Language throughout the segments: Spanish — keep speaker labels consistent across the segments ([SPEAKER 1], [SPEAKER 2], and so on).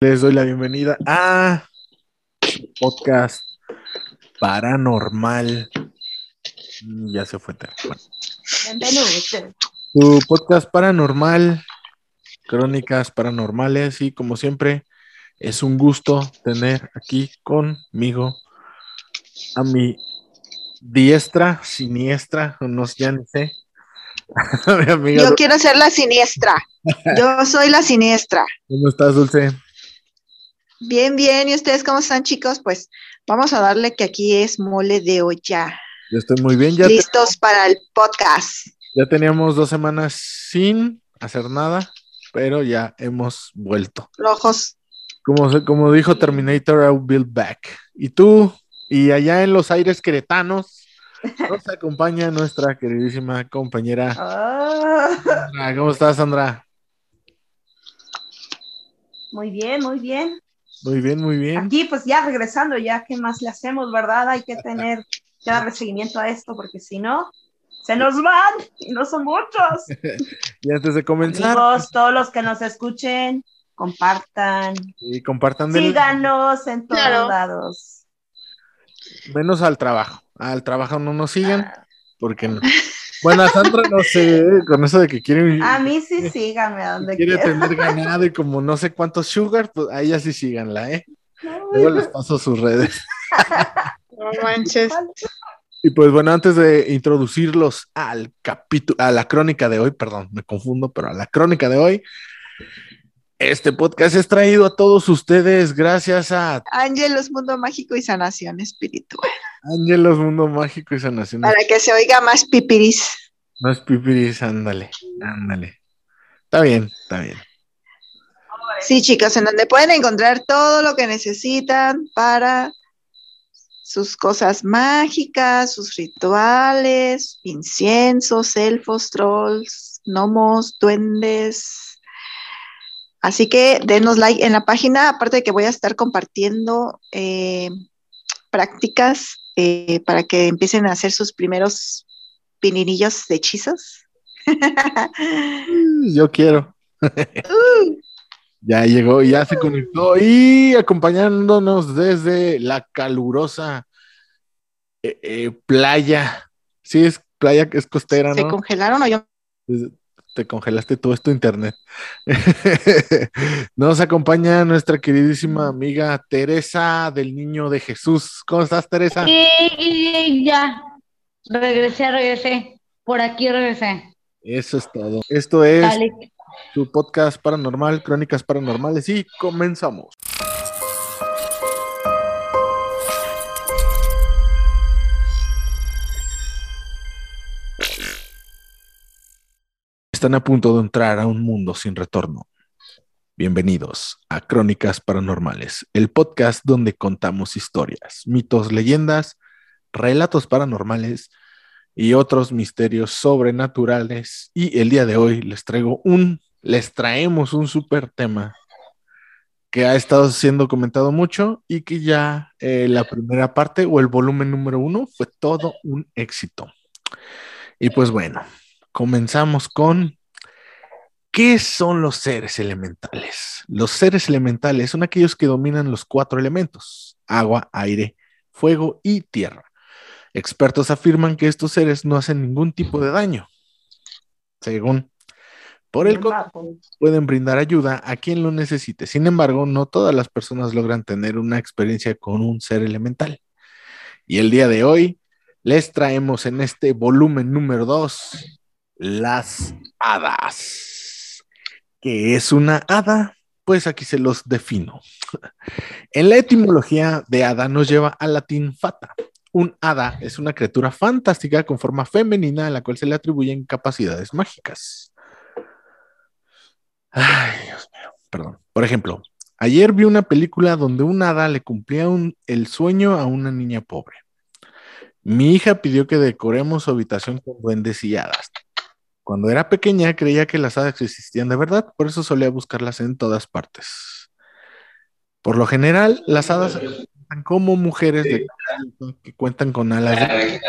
[SPEAKER 1] Les doy la bienvenida a podcast paranormal. Mm, Ya se fue. Bueno,
[SPEAKER 2] Bienvenido.
[SPEAKER 1] su podcast paranormal, crónicas paranormales y como siempre es un gusto tener aquí conmigo a mi diestra, siniestra, no sé, ya ni sé.
[SPEAKER 2] Yo quiero ser la siniestra. Yo soy la siniestra.
[SPEAKER 1] ¿cómo estás, Dulce?
[SPEAKER 2] Bien, bien. ¿Y ustedes cómo están, chicos? Pues vamos a darle que aquí es mole de olla.
[SPEAKER 1] Yo estoy muy bien, ya, te-
[SPEAKER 2] Listos para el podcast.
[SPEAKER 1] ya teníamos dos semanas sin hacer nada, pero ya hemos vuelto.
[SPEAKER 2] Rojos.
[SPEAKER 1] Como, como dijo Terminator, I'll be back. Y tú, y allá en los aires queretanos, nos acompaña nuestra queridísima compañera.
[SPEAKER 2] Ah.
[SPEAKER 1] Sandra. ¿Cómo estás, Sandra?
[SPEAKER 3] Muy bien, muy bien.
[SPEAKER 1] Muy bien, muy bien.
[SPEAKER 3] Aquí pues ya regresando, ya qué más le hacemos, ¿verdad? Hay que tener que darle seguimiento a esto porque si no, se nos van y no son muchos.
[SPEAKER 1] Y antes de comenzar,
[SPEAKER 3] Amigos, todos los que nos escuchen, compartan,
[SPEAKER 1] y compartan del-
[SPEAKER 3] síganos en todos
[SPEAKER 2] Claro.
[SPEAKER 3] lados.
[SPEAKER 1] menos al trabajo. Al trabajo no nos sigan, porque no. Bueno, a Sandra no sé, con eso de que quiere,
[SPEAKER 3] A mí sí síganme a donde
[SPEAKER 1] quiere tener ganado y como no sé cuántos sugar, pues a ella sí síganla, ¿eh? Luego les paso sus redes.
[SPEAKER 2] No manches.
[SPEAKER 1] Y pues bueno, antes de introducirlos al capítulo, a la crónica de hoy, perdón, me confundo, pero a la crónica de hoy, este podcast es traído a todos ustedes gracias a
[SPEAKER 2] Ángelos, Mundo Mágico y Sanación Espiritual.
[SPEAKER 1] Ángelos Mundo Mágico y Sanación.
[SPEAKER 2] Para que se oiga más pipiris.
[SPEAKER 1] Es pipiris, ándale, ándale. Está bien, está bien.
[SPEAKER 2] Sí, chicos, en donde pueden encontrar todo lo que necesitan para sus cosas mágicas, sus rituales, inciensos, elfos, trolls, gnomos, duendes. Así que denos like en la página, aparte de que voy a estar compartiendo eh, prácticas eh, para que empiecen a hacer sus primeros pininillos de hechizos.
[SPEAKER 1] Yo quiero. Ya llegó, ya se conectó y acompañándonos desde la calurosa eh, playa. Sí, es playa que es costera,
[SPEAKER 2] ¿Se
[SPEAKER 1] ¿no?
[SPEAKER 2] congelaron o yo?
[SPEAKER 1] Te congelaste todo esto internet. Nos acompaña nuestra queridísima amiga Teresa del Niño de Jesús. ¿Cómo estás, Teresa?
[SPEAKER 4] Y, y ya, regresé, regresé. Por aquí regresé.
[SPEAKER 1] Eso es todo. Esto es
[SPEAKER 4] Dale.
[SPEAKER 1] su podcast paranormal, Crónicas Paranormales, y comenzamos. Están a punto de entrar a un mundo sin retorno. Bienvenidos a Crónicas Paranormales, el podcast donde contamos historias, mitos, leyendas, relatos paranormales y otros misterios sobrenaturales. Y el día de hoy les traigo un, les traemos un super tema que ha estado siendo comentado mucho y que ya eh, la primera parte o el volumen número uno fue todo un éxito. Y pues bueno, comenzamos con ¿qué son los seres elementales? Los seres elementales son aquellos que dominan los cuatro elementos, agua, aire, fuego y tierra. Expertos afirman que estos seres no hacen ningún tipo de daño. Según, por el contrario, pueden brindar ayuda a quien lo necesite. Sin embargo, no todas las personas logran tener una experiencia con un ser elemental. Y el día de hoy les traemos en este volumen número 2 las hadas. ¿Qué es una hada? Pues aquí se los defino. En la etimología de hada nos lleva al latín fata. Un hada es una criatura fantástica con forma femenina a la cual se le atribuyen capacidades mágicas. Ay, Dios mío, perdón. Por ejemplo, ayer vi una película donde un hada le cumplía el sueño a una niña pobre. Mi hija pidió que decoremos su habitación con duendes y hadas. Cuando era pequeña creía que las hadas existían de verdad, por eso solía buscarlas en todas partes. Por lo general, las hadas se presentan como mujeres de que cuentan con alas de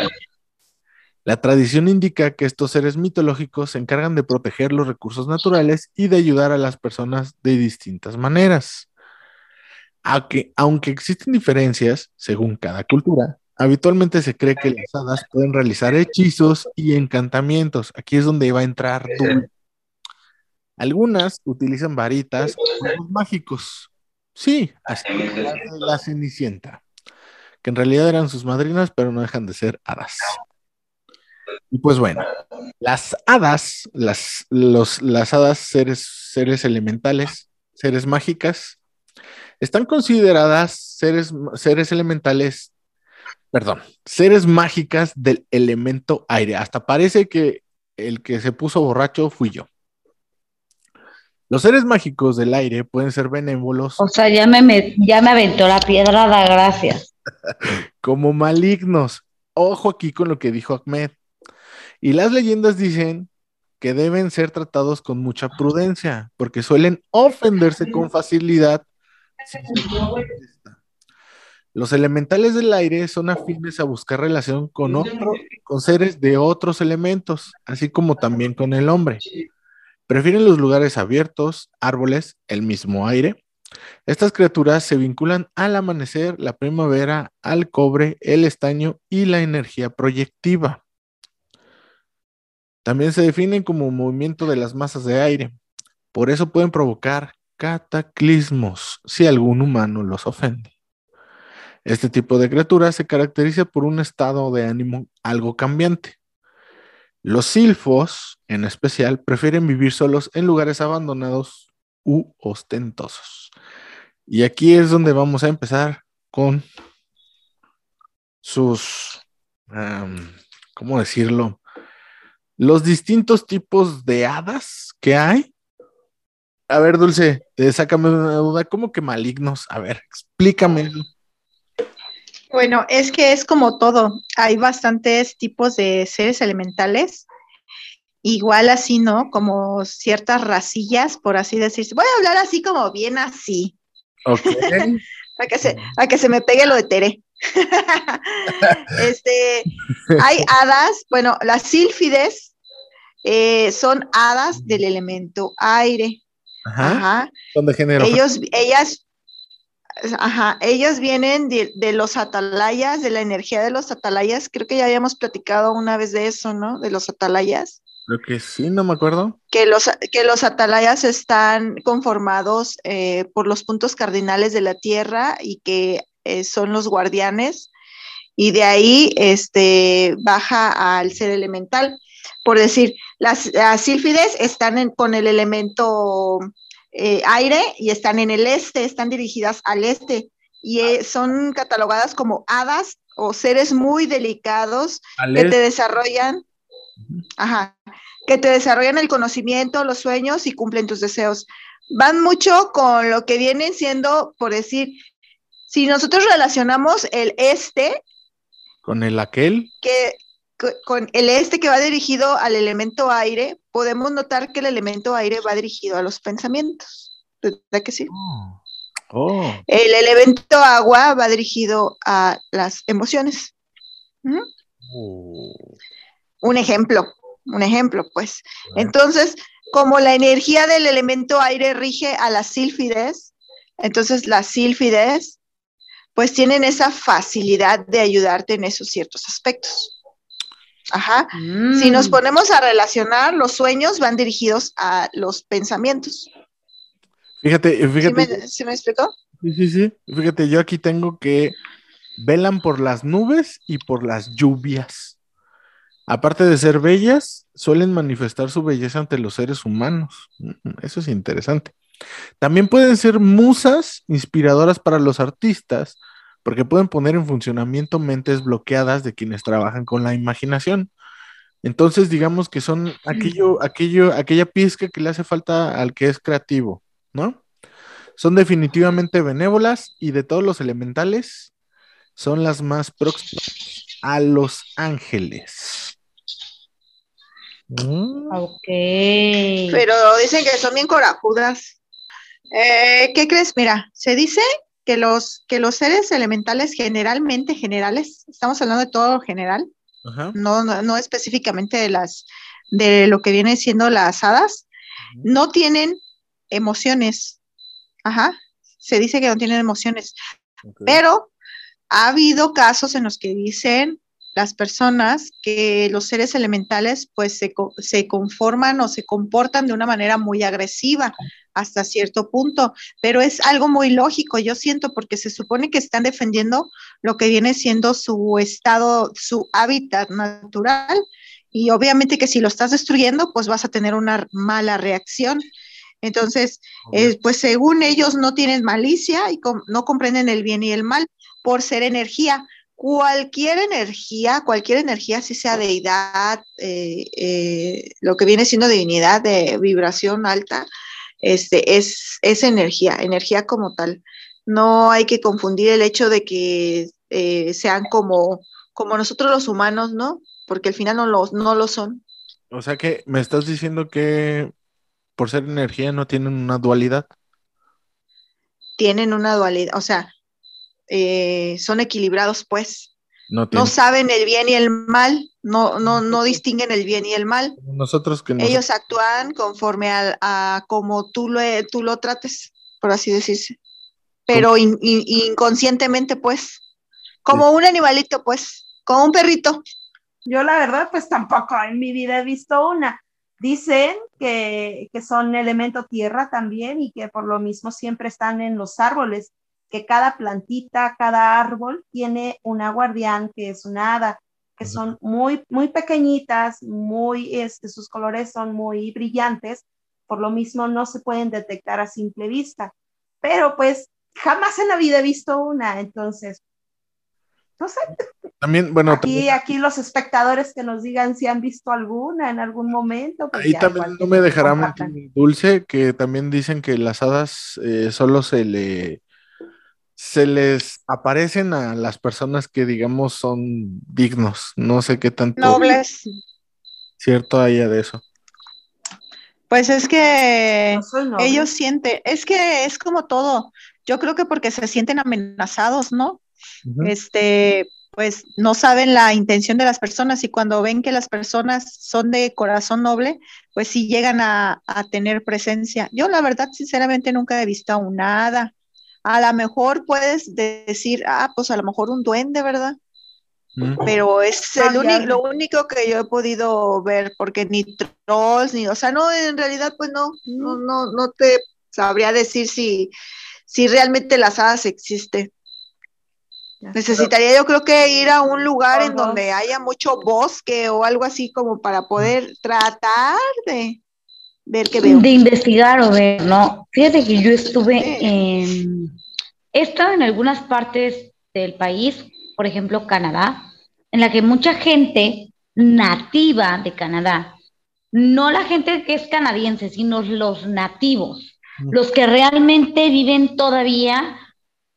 [SPEAKER 1] La tradición indica que estos seres mitológicos se encargan de proteger los recursos naturales y de ayudar a las personas de distintas maneras. Aunque, aunque existen diferencias según cada cultura, habitualmente se cree que las hadas pueden realizar hechizos y encantamientos. Aquí es donde va a entrar Dulce. Algunas utilizan varitas o mágicos. Sí, así como la Cenicienta, que en realidad eran sus madrinas, pero no dejan de ser hadas. Y pues bueno, las hadas, las, los, las hadas seres, seres elementales, seres mágicas, están consideradas seres, seres elementales, perdón, seres mágicas del elemento aire. Hasta parece que el que se puso borracho fui yo. Los seres mágicos del aire pueden ser benévolos
[SPEAKER 4] O sea, ya me, me- ya me aventó la piedra, da gracias.
[SPEAKER 1] como malignos. Ojo aquí con lo que dijo Ahmed. Y las leyendas dicen que deben ser tratados con mucha prudencia, porque suelen ofenderse con facilidad. Los elementales del aire son afines a buscar relación con otro, con seres de otros elementos, así como también con el hombre. Prefieren los lugares abiertos, árboles, el mismo aire. Estas criaturas se vinculan al amanecer, la primavera, al cobre, el estaño y la energía proyectiva. También se definen como movimiento de las masas de aire. Por eso pueden provocar cataclismos si algún humano los ofende. Este tipo de criaturas se caracteriza por un estado de ánimo algo cambiante. Los silfos, en especial, prefieren vivir solos en lugares abandonados u ostentosos. Y aquí es donde vamos a empezar con sus, ¿cómo decirlo? Los distintos tipos de hadas que hay. A ver, Dulce, eh, sácame una duda. ¿Cómo que malignos? A ver, explícame.
[SPEAKER 2] Bueno, es que es como todo. Hay bastantes tipos de seres elementales. Igual así, ¿no? Como ciertas racillas, por así decirse. Voy a hablar así como bien así,
[SPEAKER 1] Ok.
[SPEAKER 2] para que se, que se me pegue lo de Tere. este, hay hadas, bueno, las sílfides eh, son hadas del elemento aire.
[SPEAKER 1] Ajá.
[SPEAKER 2] Ajá.
[SPEAKER 1] Son de género.
[SPEAKER 2] Ellos, ellas, ajá, ellos vienen de, de los atalayas, de la energía de los atalayas. Creo que ya habíamos platicado una vez de eso, ¿no? De los atalayas.
[SPEAKER 1] Creo que sí, no me acuerdo.
[SPEAKER 2] Que los, que los atalayas están conformados eh, por los puntos cardinales de la Tierra y que eh, son los guardianes. Y de ahí este, baja al ser elemental. Por decir, las, las sílfides están en- con el elemento eh, aire y están en el este, están dirigidas al este y eh, son catalogadas como hadas o seres muy delicados
[SPEAKER 1] Al
[SPEAKER 2] que te
[SPEAKER 1] este.
[SPEAKER 2] desarrollan, ajá, que te desarrollan el conocimiento, los sueños y cumplen tus deseos. Van mucho con lo que vienen siendo, por decir, si nosotros relacionamos el este
[SPEAKER 1] Con el aquel.
[SPEAKER 2] que co- con el este que va dirigido al elemento aire, podemos notar que el elemento aire va dirigido a los pensamientos. ¿Verdad que sí?
[SPEAKER 1] Oh.
[SPEAKER 2] El elemento agua va dirigido a las emociones. ¿Mm?
[SPEAKER 1] Oh.
[SPEAKER 2] Un ejemplo, un ejemplo, pues. Entonces, como la energía del elemento aire rige a las sílfides, entonces las sílfides, pues tienen esa facilidad de ayudarte en esos ciertos aspectos. Ajá. Si nos
[SPEAKER 4] Mm.
[SPEAKER 2] ponemos a relacionar, los sueños van dirigidos a los pensamientos.
[SPEAKER 1] Fíjate,
[SPEAKER 2] ¿Sí
[SPEAKER 1] fíjate.
[SPEAKER 2] me, sí me explicó?
[SPEAKER 1] Sí, sí, sí. Fíjate, yo aquí tengo que velan por las nubes y por las lluvias. Aparte de ser bellas, suelen manifestar su belleza ante los seres humanos. Mm, Eso es interesante. También pueden ser musas inspiradoras para los artistas, porque pueden poner en funcionamiento mentes bloqueadas de quienes trabajan con la imaginación. Entonces, digamos que son aquello, aquello, aquella pizca que le hace falta al que es creativo, ¿no? Son definitivamente benévolas y de todos los elementales son las más próximas a los ángeles. Mm,
[SPEAKER 4] Ok.
[SPEAKER 2] Pero dicen que son bien corajudas. Eh, ¿Qué crees? Mira, se dice que los, que los seres elementales generalmente generales, estamos hablando de todo lo general,
[SPEAKER 1] Ajá.
[SPEAKER 2] no, no, no específicamente de las de lo que viene siendo las hadas, no tienen emociones. Ajá. se dice que no tienen emociones, pero ha habido casos en los que dicen las personas que los seres elementales pues se, se conforman o se comportan de una manera muy agresiva hasta cierto punto, pero es algo muy lógico, yo siento, porque se supone que están defendiendo lo que viene siendo su estado, su hábitat natural, y obviamente que si lo estás destruyendo, pues vas a tener una mala reacción. Entonces, eh, pues según ellos no tienen malicia y com- no comprenden el bien y el mal por ser energía. Cualquier energía, cualquier energía, si sea deidad, eh, eh, lo que viene siendo divinidad de vibración alta, este, es, es energía, energía como tal. No hay que confundir el hecho de que eh, sean como, como nosotros los humanos, ¿no? Porque al final no lo, no lo son.
[SPEAKER 1] O sea que me estás diciendo que por ser energía no tienen una dualidad.
[SPEAKER 2] Tienen una dualidad, o sea, eh, son equilibrados, pues.
[SPEAKER 1] No
[SPEAKER 2] No saben el bien y el mal, no, no, no distinguen el bien y el mal.
[SPEAKER 1] Nosotros que nosotros,
[SPEAKER 2] Ellos actúan conforme a, a como tú lo, tú lo trates, por así decirse. Pero in- in- inconscientemente, pues, como un animalito, pues, como un perrito.
[SPEAKER 3] Yo la verdad, pues tampoco en mi vida he visto una. Dicen que, que son elemento tierra también y que por lo mismo siempre están en los árboles, que cada plantita, cada árbol tiene una guardián que es una hada, que son muy, muy pequeñitas, muy, este, sus colores son muy brillantes, por lo mismo no se pueden detectar a simple vista. Pero pues jamás en la vida he visto una, entonces, no sé,
[SPEAKER 1] también, bueno,
[SPEAKER 3] Aquí,
[SPEAKER 1] también-
[SPEAKER 3] aquí los espectadores que nos digan si han visto alguna en algún momento. pues
[SPEAKER 1] ahí
[SPEAKER 3] ya
[SPEAKER 1] también no me dejará Dulce, que también dicen que las hadas eh, solo se le se les aparecen a las personas que digamos son dignos. No sé qué tanto
[SPEAKER 2] Nobles.
[SPEAKER 1] cierto haya de eso.
[SPEAKER 2] Pues es que
[SPEAKER 3] No
[SPEAKER 2] ellos sienten, es que es como todo. Yo creo que porque se sienten amenazados, ¿no? Este, pues no saben la intención de las personas y cuando ven que las personas son de corazón noble, pues sí llegan a, a tener presencia. Yo la verdad, sinceramente, nunca he visto a un hada. A lo mejor puedes de- decir, ah, pues a lo mejor un duende, ¿verdad? Pero es el uni- lo único que yo he podido ver, porque ni trolls, ni, o sea, no, en realidad, pues no, no, no, no te sabría decir si, si realmente las hadas existen. Necesitaría yo creo que ir a un lugar en donde haya mucho bosque o algo así como para poder tratar de ver qué veo.
[SPEAKER 4] de investigar o ver, ¿no? Fíjate que yo estuve en, he estado en algunas partes del país, por ejemplo, Canadá, en la que mucha gente nativa de Canadá, no la gente que es canadiense, sino los nativos, los que realmente viven todavía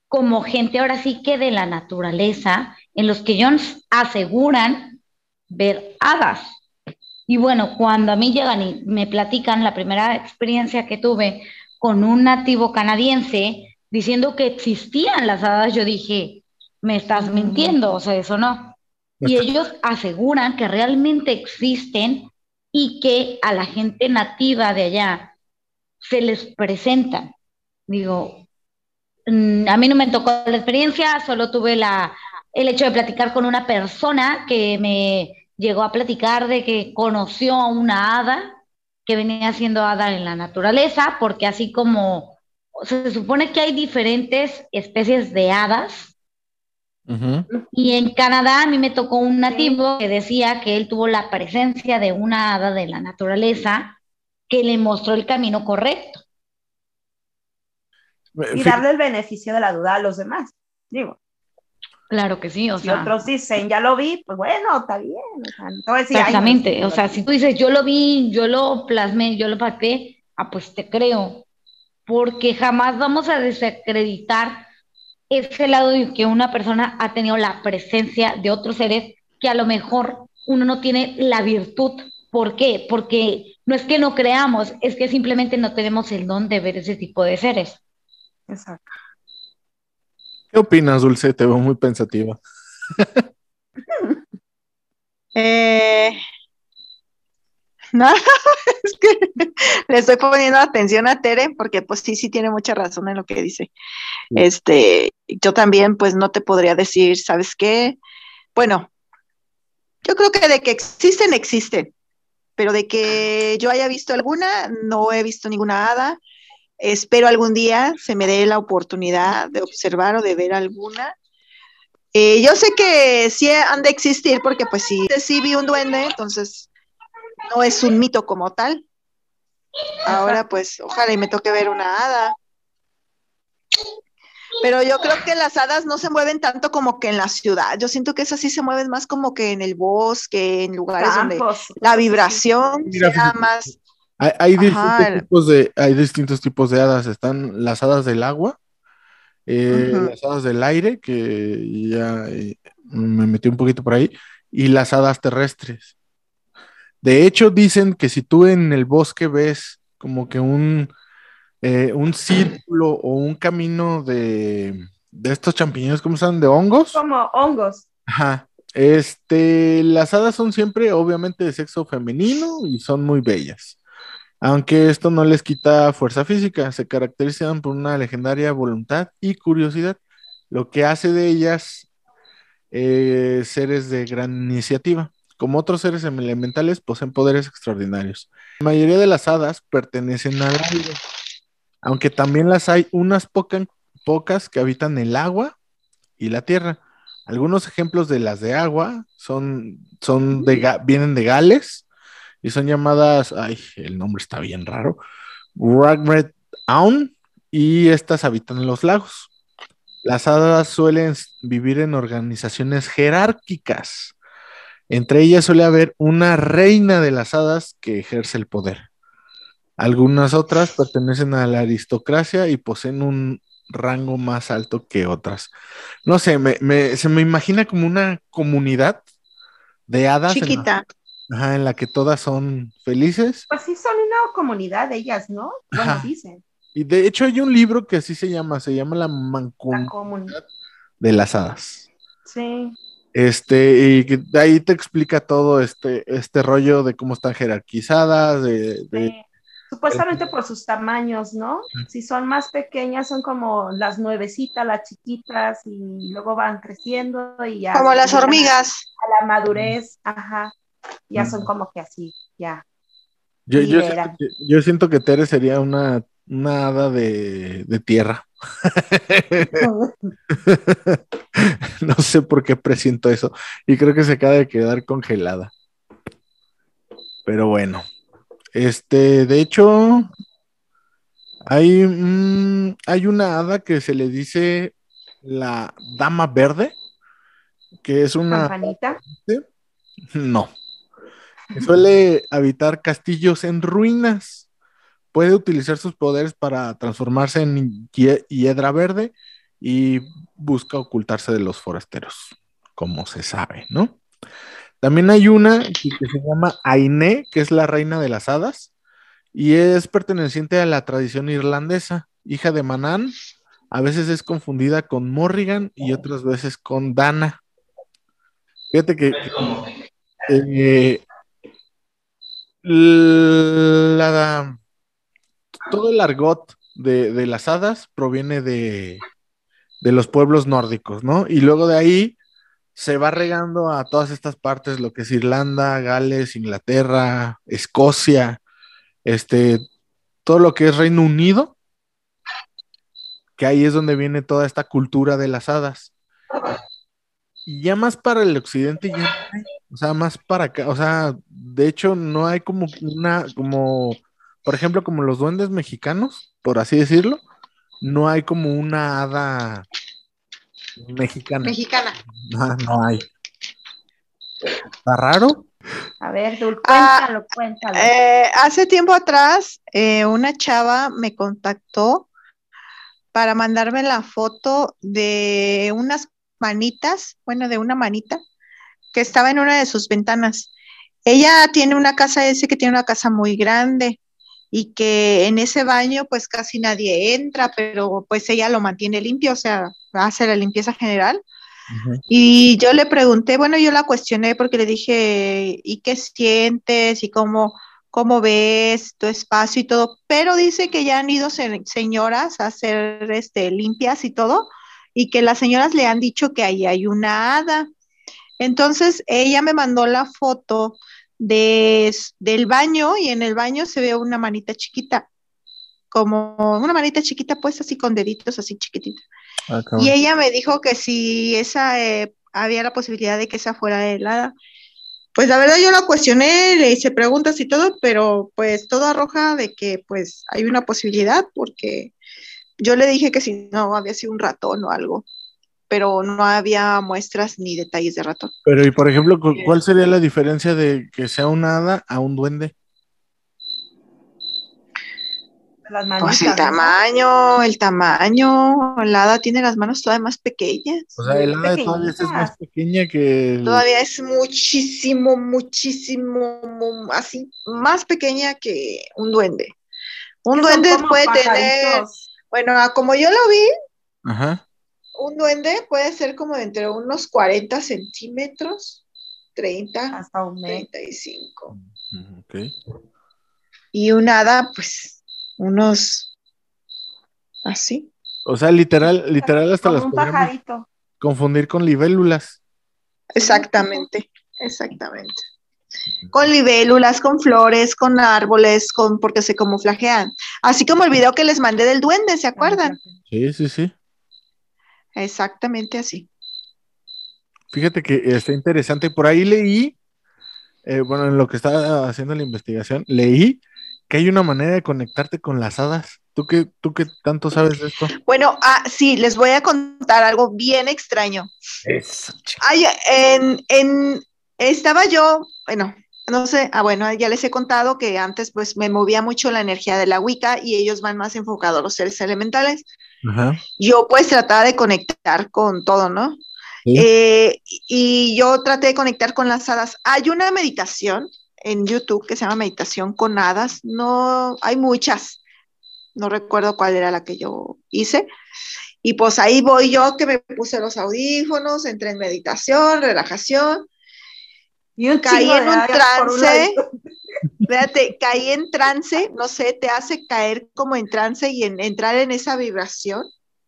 [SPEAKER 4] como gente ahora sí que de la naturaleza, en los que ellos aseguran ver hadas. Y bueno, cuando a mí llegan y me platican la primera experiencia que tuve con un nativo canadiense diciendo que existían las hadas, yo dije, me estás mintiendo, o sea, eso no. Y ellos aseguran que realmente existen y que a la gente nativa de allá se les presentan. Digo, mm, a mí no me tocó la experiencia, solo tuve la, el hecho de platicar con una persona que me llegó a platicar de que conoció a una hada que venía siendo hada en la naturaleza, porque así como se supone que hay diferentes especies de hadas, y en Canadá a mí me tocó un nativo que decía que él tuvo la presencia de una hada de la naturaleza que le mostró el camino correcto.
[SPEAKER 3] Y darle el beneficio de la duda a los demás. Digo,
[SPEAKER 4] Claro que sí, o
[SPEAKER 3] si
[SPEAKER 4] sea,
[SPEAKER 3] otros dicen, ya lo vi, pues bueno, está bien. O sea, no te voy a decir, "Ay, no,
[SPEAKER 4] exactamente. O sea,
[SPEAKER 3] no".
[SPEAKER 4] si tú dices, yo lo vi, yo lo plasmé, yo lo pacté, ah, pues te creo, porque jamás vamos a desacreditar ese lado de que una persona ha tenido la presencia de otros seres que a lo mejor uno no tiene la virtud. ¿Por qué? Porque no es que no creamos, es que simplemente no tenemos el don de ver ese tipo de seres.
[SPEAKER 3] Exacto.
[SPEAKER 1] ¿Qué opinas, Dulce? Te veo muy pensativa.
[SPEAKER 2] Eh, No, es que le estoy poniendo atención a Tere porque pues sí, sí tiene mucha razón en lo que dice. Este, yo también pues no te podría decir, ¿sabes qué? Bueno, yo creo que de que existen, existen, pero de que yo haya visto alguna, no he visto ninguna hada. Espero algún día se me dé la oportunidad de observar o de ver alguna. Eh, yo sé que sí han de existir porque pues sí, sí vi un duende, entonces no es un mito como tal. Ahora pues ojalá y me toque ver una hada. Pero yo creo que las hadas no se mueven tanto como que en la ciudad. Yo siento que esas sí se mueven más como que en el bosque, en lugares donde la vibración sea más.
[SPEAKER 1] Hay, distintos tipos de, hay distintos tipos de hadas. Están las hadas del agua, eh, las hadas del aire, que ya eh, me metí un poquito por ahí, y las hadas terrestres. De hecho, dicen que si tú en el bosque ves como que un, eh, un círculo o un camino de, estos champiñones, ¿cómo se llaman? ¿De hongos?
[SPEAKER 3] Como hongos.
[SPEAKER 1] Ajá. Este, las hadas son siempre, obviamente, de sexo femenino y son muy bellas. Aunque esto no les quita fuerza física, se caracterizan por una legendaria voluntad y curiosidad, lo que hace de ellas eh, seres de gran iniciativa. Como otros seres elementales, poseen poderes extraordinarios. La mayoría de las hadas pertenecen al aire, aunque también las hay unas pocas que habitan el agua y la tierra. Algunos ejemplos de las de agua son, son vienen de Gales y son llamadas, ay, el nombre está bien raro, Ragred Aun, y estas habitan en los lagos. Las hadas suelen vivir en organizaciones jerárquicas entre ellas suele haber una reina de las hadas que ejerce el poder. Algunas otras pertenecen a la aristocracia y poseen un rango más alto que otras. No sé, se me imagina como una comunidad de hadas.
[SPEAKER 2] Chiquita.
[SPEAKER 1] En la que todas son felices.
[SPEAKER 3] Pues sí, son una comunidad de ellas, ¿no? Bueno, dicen.
[SPEAKER 1] Y de hecho hay un libro que así se llama, se llama La Mancomunidad de las Hadas.
[SPEAKER 3] Sí.
[SPEAKER 1] Este, y de ahí te explica todo este, este rollo de cómo están jerarquizadas, de,
[SPEAKER 3] Supuestamente por sus tamaños, ¿no? Si son más pequeñas, son como las nuevecitas, las chiquitas, y luego van creciendo y ya.
[SPEAKER 2] Como las hormigas.
[SPEAKER 3] A la madurez, ajá. Ya son como que así, ya.
[SPEAKER 1] Yo, yo, siento que, yo siento que Tere sería una, una hada de, de tierra. no sé por qué presiento eso. Y creo que se acaba de quedar congelada. Pero bueno. Este, de hecho, hay, hay una hada que se le dice la dama verde, que es una...
[SPEAKER 3] ¿Campanita?
[SPEAKER 1] No. Suele habitar castillos en ruinas puede utilizar sus poderes para transformarse en hiedra verde y busca ocultarse de los forasteros, como se sabe, ¿no? También hay una que se llama Aine, que es la reina de las hadas, y es perteneciente a la tradición irlandesa, hija de Manan, a veces es confundida con Morrigan y otras veces con Dana. Fíjate que eh, todo el argot de, las hadas proviene de, los pueblos nórdicos, ¿no? Y luego de ahí se va regando a todas estas partes, lo que es Irlanda, Gales, Inglaterra, Escocia, este, todo lo que es Reino Unido, que ahí es donde viene toda esta cultura de las hadas. Y ya más para el occidente, ya o sea, más para acá, o sea, de hecho no hay como una, como por ejemplo, como los duendes mexicanos, por así decirlo, no hay como una hada mexicana.
[SPEAKER 2] Mexicana.
[SPEAKER 1] No, no hay. ¿Está raro?
[SPEAKER 3] A ver, Dul, cuéntalo, ah, cuéntalo.
[SPEAKER 2] Eh, hace tiempo atrás, eh, una chava me contactó para mandarme la foto de unas manitas, bueno, de una manita que estaba en una de sus ventanas. Ella tiene una casa, ese que tiene una casa muy grande y que en ese baño pues casi nadie entra, pero pues ella lo mantiene limpio, o sea, hace la limpieza general. Y yo le pregunté, bueno, yo la cuestioné porque le dije, ¿y qué sientes? ¿Y cómo, cómo ves tu espacio y todo, pero dice que ya han ido señoras a hacer este, limpias y todo, y que las señoras le han dicho que ahí hay una hada. Entonces ella me mandó la foto de, del baño y en el baño se ve una manita chiquita, como una manita chiquita pues así con deditos así chiquitita. Ah, y ella me dijo que si esa eh, había la posibilidad de que esa fuera helada. Pues la verdad yo la cuestioné, le hice preguntas y todo, pero pues todo arroja de que pues hay una posibilidad porque yo le dije que si no había sido un ratón o algo, pero no había muestras ni detalles de ratón.
[SPEAKER 1] Pero y por ejemplo, ¿cuál sería la diferencia de que sea un hada a un duende?
[SPEAKER 2] pues el tamaño, el tamaño. El hada tiene las manos todavía más pequeñas.
[SPEAKER 1] O sea, el hada todavía es más pequeña que.
[SPEAKER 2] Todavía es muchísimo, muchísimo, así, más pequeña que un duende. Un duende puede tener. Bueno, como yo lo vi, un duende puede ser como de entre unos 40 centímetros, 30, hasta un 35. Ok. Y un hada, pues unos así.
[SPEAKER 1] O sea, literal, literal hasta las un pajarito. confundir con libélulas.
[SPEAKER 2] Exactamente, exactamente. Con libélulas, con flores, con árboles, con porque se camuflajean. Así como el video que les mandé del duende, ¿se acuerdan?
[SPEAKER 1] Sí, sí, sí.
[SPEAKER 2] Exactamente así.
[SPEAKER 1] Fíjate que está interesante. Por ahí leí, eh, bueno, en lo que estaba haciendo la investigación, leí que hay una manera de conectarte con las hadas. ¿Tú qué, tú qué tanto sabes de esto?
[SPEAKER 2] Bueno, ah, sí, les voy a contar algo bien extraño. Eso, Ay, en, en, estaba yo, bueno, no sé, ah, bueno, ya les he contado que antes pues me movía mucho la energía de la Wicca y ellos van más enfocados a los seres elementales. Yo pues trataba de conectar con todo, ¿no? Eh, y yo traté de conectar con las hadas. Hay una meditación en YouTube que se llama Meditación con Hadas. No, hay muchas. No recuerdo cuál era la que yo hice. Y pues ahí voy yo que me puse los audífonos, entré en meditación, relajación. Y un caí en un trance. Fíjate, caí en trance, no sé, te hace caer como en trance y en, entrar en esa vibración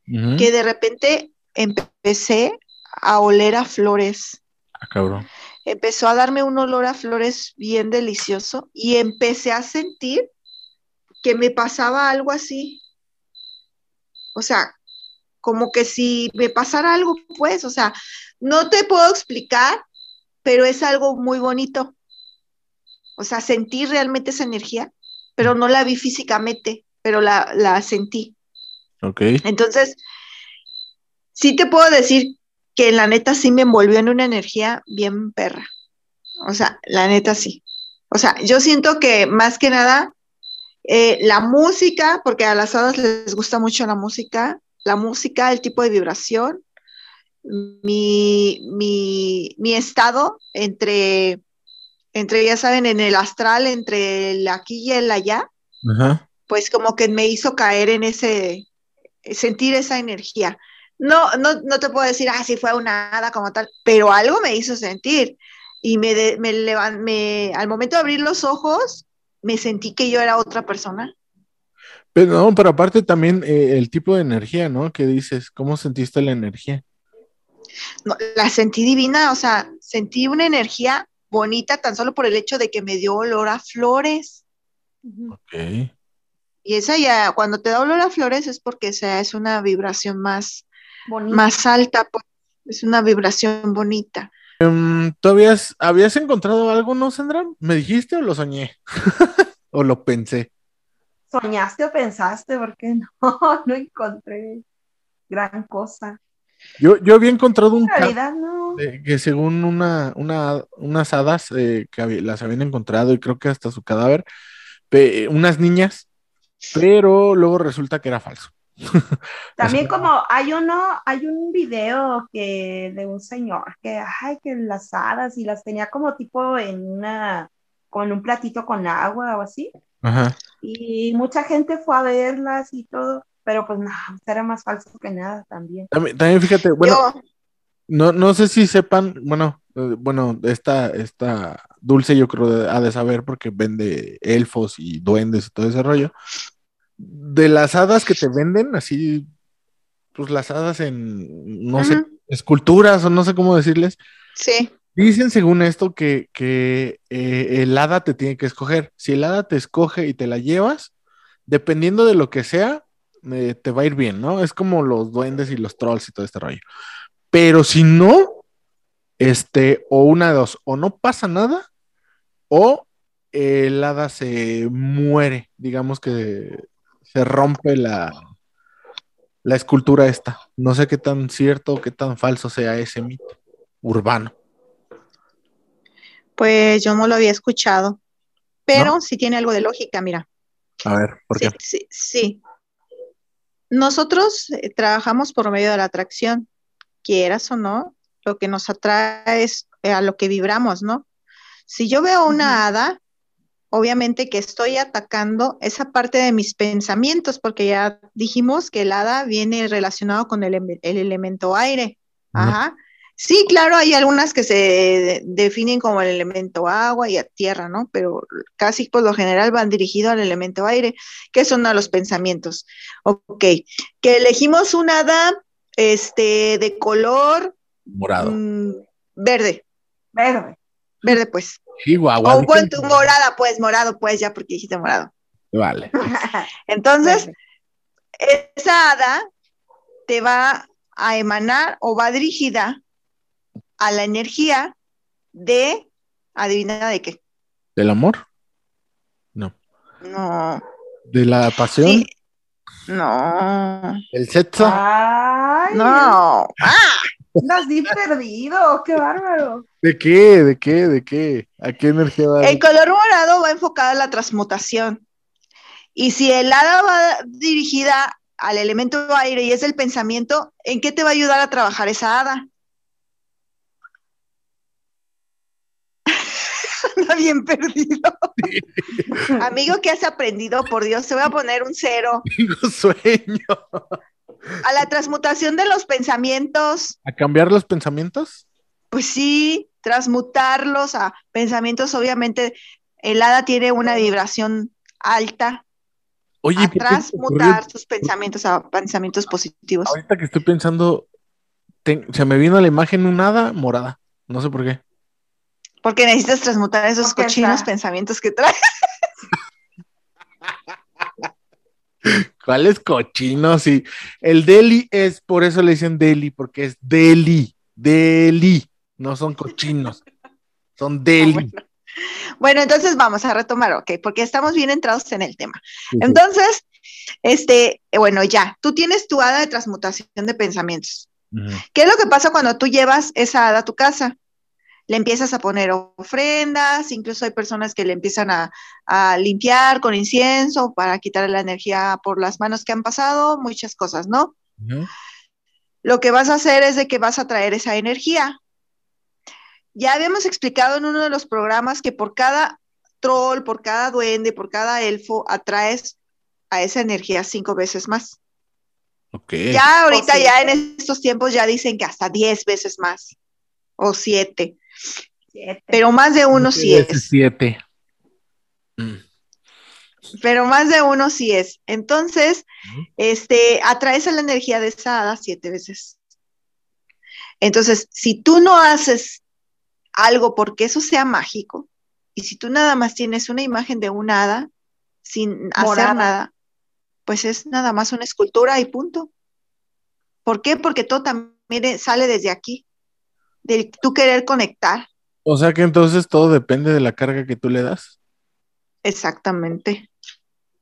[SPEAKER 2] que de repente empecé a oler a flores.
[SPEAKER 1] Ah, cabrón
[SPEAKER 2] empezó a darme un olor a flores bien delicioso y empecé a sentir que me pasaba algo así. O sea, como que si me pasara algo, pues, o sea, no te puedo explicar, pero es algo muy bonito. O sea, sentí realmente esa energía, pero no la vi físicamente, pero la, la sentí.
[SPEAKER 1] Ok.
[SPEAKER 2] Entonces, sí te puedo decir que la neta sí me envolvió en una energía bien perra. O sea, la neta sí. O sea, yo siento que más que nada eh, la música, porque a las hadas les gusta mucho la música, la música, el tipo de vibración, mi, mi, estado entre, entre, ya saben, en el astral, entre el aquí y el allá, pues como que me hizo caer en ese, sentir esa energía no, no, no te puedo decir, ah, si fue una hada como tal, pero algo me hizo sentir. Y me, me, me, al momento de abrir los ojos, me sentí que yo era otra persona.
[SPEAKER 1] Pero no, pero aparte también eh, el tipo de energía, ¿no? ¿Qué dices? ¿Cómo sentiste la energía?
[SPEAKER 2] La sentí divina, o sea, sentí una energía bonita tan solo por el hecho de que me dio olor a flores.
[SPEAKER 1] Ok.
[SPEAKER 2] Y esa ya, cuando te da olor a flores es porque sea, es una vibración más, más alta, pues, es una vibración bonita.
[SPEAKER 1] Um, ¿Tú habías, encontrado algo, no, Sandra? ¿Me dijiste o lo soñé? ¿O lo pensé?
[SPEAKER 3] ¿Soñaste o pensaste? Porque no, no encontré gran cosa.
[SPEAKER 1] Yo, yo había encontrado un no. que según una, una, unas hadas eh, que las habían encontrado y creo que hasta su cadáver, unas niñas, pero luego resulta que era falso.
[SPEAKER 3] También como hay uno, hay un video que de un señor que, ay, que las hadas y las tenía como tipo en una, con un platito con agua o así. Y mucha gente fue a verlas y todo, pero pues no, era más falso que nada también.
[SPEAKER 1] También, fíjate, bueno, no, no sé si sepan, bueno, eh, bueno, esta, esta Dulce yo creo ha de saber porque vende elfos y duendes y todo ese rollo. De las hadas que te venden, así, pues las hadas en, no sé, esculturas o no sé cómo decirles,
[SPEAKER 2] Sí.
[SPEAKER 1] Dicen según esto que, que, eh, el hada te tiene que escoger. Si el hada te escoge y te la llevas, dependiendo de lo que sea, eh, te va a ir bien, ¿no? Es como los duendes y los trolls y todo este rollo. Pero si no, este, o una de dos, o no pasa nada, o el hada se muere, digamos que se rompe la, la escultura esta. No sé qué tan cierto o qué tan falso sea ese mito urbano.
[SPEAKER 2] Pues yo no lo había escuchado, pero sí tiene algo de lógica, mira.
[SPEAKER 1] A ver, ¿por qué?
[SPEAKER 2] Sí, sí, sí. Nosotros eh, trabajamos por medio de la atracción, quieras o no, lo que nos atrae es eh, a lo que vibramos, ¿no? Si yo veo una hada, obviamente que estoy atacando esa parte de mis pensamientos, porque ya dijimos que el hada viene relacionado con el, el elemento aire. Ajá. Sí, claro, hay algunas que se de- definen como el elemento agua y a tierra, ¿no? Pero casi por lo general van dirigidos al elemento aire, que son a los pensamientos. Ok, que elegimos un hada este, de color
[SPEAKER 1] Morado.
[SPEAKER 2] mm, verde,
[SPEAKER 3] Verde.
[SPEAKER 2] verde pues.
[SPEAKER 1] Chihuahua.
[SPEAKER 2] O bueno, tu morada, pues, morado, pues, ya porque dijiste morado.
[SPEAKER 1] Vale.
[SPEAKER 2] Entonces, esa hada te va a emanar o va dirigida a la energía de, adivina de qué.
[SPEAKER 1] ¿Del amor? No.
[SPEAKER 2] No,
[SPEAKER 1] ¿De la pasión?
[SPEAKER 2] sí, no,
[SPEAKER 1] ¿El sexo?
[SPEAKER 3] Ay,
[SPEAKER 2] no. Ah,
[SPEAKER 3] andas bien perdido, qué bárbaro.
[SPEAKER 1] ¿De qué? ¿De qué? ¿De qué? ¿A qué energía va?
[SPEAKER 2] el color morado va enfocado a la transmutación. Y si el hada va dirigida al elemento aire y es el pensamiento, ¿en qué te va a ayudar a trabajar esa hada? Anda bien perdido. Amigo, ¿qué has aprendido? Por Dios, te voy a poner un cero.
[SPEAKER 1] Tengo sueño.
[SPEAKER 2] A la transmutación de los pensamientos,
[SPEAKER 1] ¿A cambiar los pensamientos?
[SPEAKER 2] pues sí, transmutarlos a pensamientos, obviamente, el hada tiene una vibración alta,
[SPEAKER 1] Oye,
[SPEAKER 2] a
[SPEAKER 1] ¿por qué se
[SPEAKER 2] transmutar sus pensamientos a pensamientos positivos.
[SPEAKER 1] Ahorita que estoy pensando, te- se me vino a la imagen un hada morada. No sé por qué.
[SPEAKER 2] Porque necesitas transmutar esos
[SPEAKER 3] Porque
[SPEAKER 2] cochinos
[SPEAKER 3] está-
[SPEAKER 2] pensamientos que traes.
[SPEAKER 1] ¿Cuáles cochinos? Sí. El deli es, por eso le dicen deli, porque es deli. Deli. No son cochinos. Son deli.
[SPEAKER 2] Bueno, entonces vamos a retomar, ok, porque estamos bien entrados en el tema.
[SPEAKER 1] Sí, sí.
[SPEAKER 2] Entonces, este, bueno, ya, tú tienes tu hada de transmutación de pensamientos. ¿Qué es lo que pasa cuando tú llevas esa hada a tu casa? Le empiezas a poner ofrendas, incluso hay personas que le empiezan a, a limpiar con incienso para quitar la energía por las manos que han pasado, muchas cosas, ¿no? Lo que vas a hacer es de que vas a traer esa energía. Ya habíamos explicado en uno de los programas que por cada troll, por cada duende, por cada elfo, atraes a esa energía cinco veces más.
[SPEAKER 1] Ok.
[SPEAKER 2] Ya ahorita,
[SPEAKER 3] sí.
[SPEAKER 2] ya en estos tiempos ya dicen que hasta diez veces más o siete,
[SPEAKER 3] Siete.
[SPEAKER 2] pero más de uno sí es,
[SPEAKER 1] Siete. Mm.
[SPEAKER 2] pero más de uno sí es. Entonces, este, atraes a la energía de esa hada siete veces. Entonces, si tú no haces algo porque eso sea mágico, y si tú nada más tienes una imagen de una hada sin
[SPEAKER 3] Morada.
[SPEAKER 2] hacer nada, pues es nada más una escultura y punto. ¿Por qué? Porque todo también sale desde aquí, de tú querer conectar.
[SPEAKER 1] O sea que entonces todo depende de la carga que tú le das.
[SPEAKER 2] Exactamente.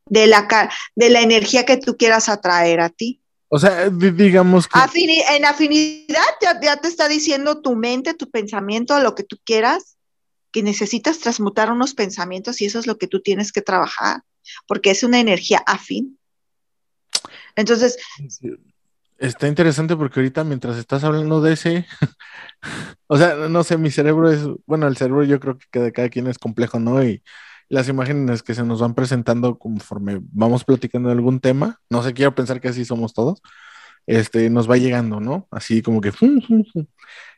[SPEAKER 2] De la, de la energía que tú quieras atraer a ti.
[SPEAKER 1] O sea, di- digamos que.
[SPEAKER 2] Afini- en afinidad ya, ya te está diciendo tu mente, tu pensamiento, lo que tú quieras, que necesitas transmutar unos pensamientos y eso es lo que tú tienes que trabajar, porque es una energía afín. Entonces,
[SPEAKER 1] Está interesante porque ahorita mientras estás hablando de ese, o sea, no sé, mi cerebro es, bueno, el cerebro yo creo que de cada quien es complejo, ¿no? Y las imágenes que se nos van presentando conforme vamos platicando de algún tema, no sé, quiero pensar que así somos todos, este, nos va llegando, ¿no? Así como que... fum, fum, fum.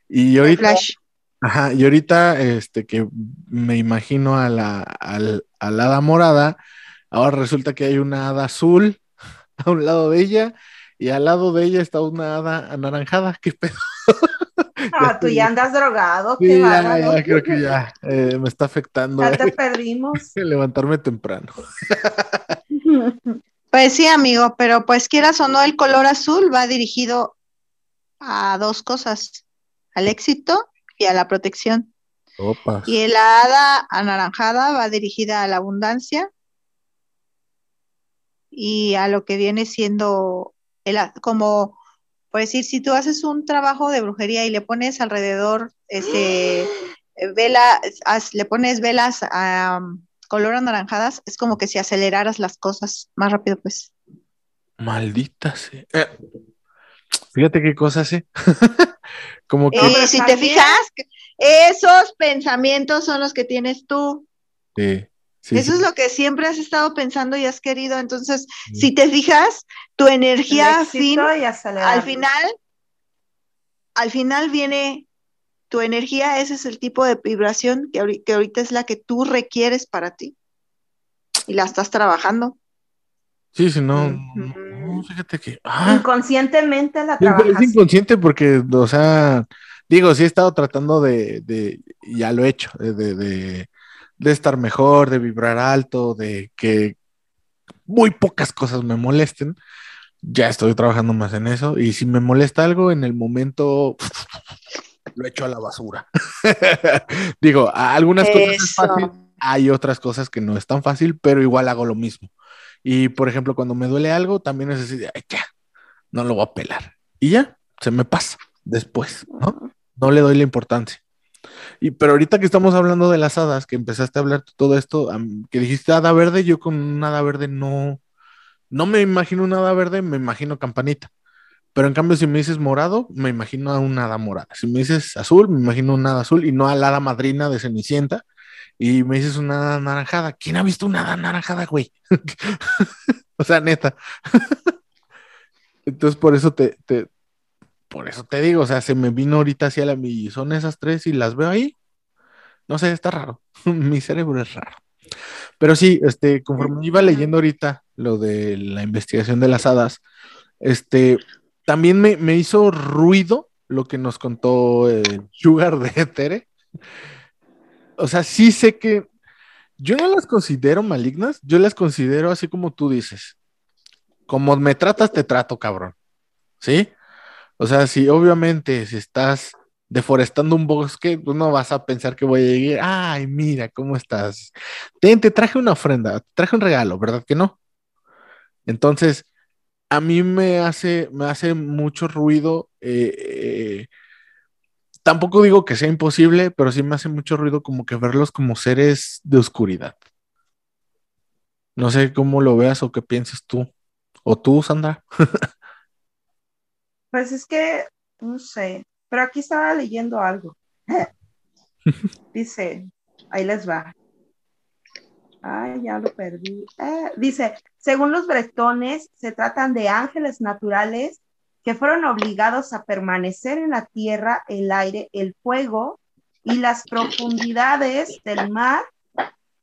[SPEAKER 1] Y ahorita
[SPEAKER 2] flash.
[SPEAKER 1] Ajá, y ahorita este que me imagino a la, al- a la hada morada, ahora resulta que hay una hada azul a un lado de ella y al lado de ella está una hada anaranjada. ¿Qué pedo?
[SPEAKER 3] Ah, tú ya andas drogado,
[SPEAKER 1] Sí,
[SPEAKER 3] qué
[SPEAKER 1] ya, ya, creo que ya eh, me está afectando
[SPEAKER 3] Ya te
[SPEAKER 1] eh,
[SPEAKER 3] perdimos.
[SPEAKER 1] levantarme temprano.
[SPEAKER 2] Pues sí, amigo, pero pues quieras o no, el color azul va dirigido a dos cosas, al éxito y a la protección.
[SPEAKER 1] Opa.
[SPEAKER 2] Y el hada anaranjada va dirigida a la abundancia y a lo que viene siendo el, como, por decir, si tú haces un trabajo de brujería y le pones alrededor, este, eh, vela, le pones velas a color anaranjadas, es como que si aceleraras las cosas más rápido, pues.
[SPEAKER 1] Maldita sea. Eh, fíjate qué cosas, ¿eh? Como que
[SPEAKER 2] Y
[SPEAKER 3] pero
[SPEAKER 2] si te fijas, esos pensamientos son los que tienes tú.
[SPEAKER 1] sí, sí,
[SPEAKER 2] Eso
[SPEAKER 1] sí.
[SPEAKER 2] es lo que siempre has estado pensando y has querido. Entonces,
[SPEAKER 1] Sí.
[SPEAKER 2] si te fijas, tu energía fin, al final, al final viene tu energía, ese es el tipo de vibración que, ahori- que ahorita es la que tú requieres para ti. Y la estás trabajando.
[SPEAKER 1] Sí, sí, no, fíjate que. ah,
[SPEAKER 3] Inconscientemente la trabajas.
[SPEAKER 1] es inconsciente porque, o sea, digo, sí he estado tratando de, de ya lo he hecho, de, de, de- de estar mejor, de vibrar alto, de que muy pocas cosas me molesten. Ya estoy trabajando más en eso y si me molesta algo en el momento, lo echo a la basura. Digo, algunas cosas es fácil, hay otras cosas que no es tan fácil, pero igual hago lo mismo. Y por ejemplo, cuando me duele algo, también es así, de, "Ay, ya, no lo voy a pelar. Y ya, se me pasa después, ¿no? No le doy la importancia. Y, pero ahorita que estamos hablando de las hadas, que empezaste a hablar todo esto, que dijiste hada verde, yo con un hada verde no, no me imagino un hada verde, me imagino campanita. Pero en cambio, si me dices morado, me imagino a un hada morada. Si me dices azul, me imagino un hada azul y no a la hada madrina de Cenicienta. Y me dices una hada anaranjada. ¿Quién ha visto una hada anaranjada, güey? o sea, neta. Entonces, por eso te- por eso te digo, o sea, se me vino ahorita hacia la mi, son esas tres y las veo ahí. No sé, está raro. Mi cerebro es raro. Pero sí, este, conforme iba leyendo ahorita lo de la investigación de las hadas, este, también me, me hizo ruido lo que nos contó el Sugar de Tere. O sea, sí sé que yo no las considero malignas, yo las considero así como tú dices. Como me tratas, te trato, cabrón. ¿Sí? O sea, si obviamente si estás deforestando un bosque, pues no vas a pensar que voy a llegar, ay, mira, ¿cómo estás? Ten, te traje una ofrenda, traje un regalo, ¿verdad que no? Entonces, a mí me hace, me hace mucho ruido. eh, eh, tampoco digo que sea imposible, pero sí me hace mucho ruido como que verlos como seres de oscuridad. No sé cómo lo veas o qué pienses tú. O tú, Sandra.
[SPEAKER 3] Pues es que, no sé, pero aquí estaba leyendo algo. Dice, ahí les va. Ay, ya lo perdí. Eh, dice, según los bretones, se tratan de ángeles naturales que fueron obligados a permanecer en la tierra, el aire, el fuego y las profundidades del mar,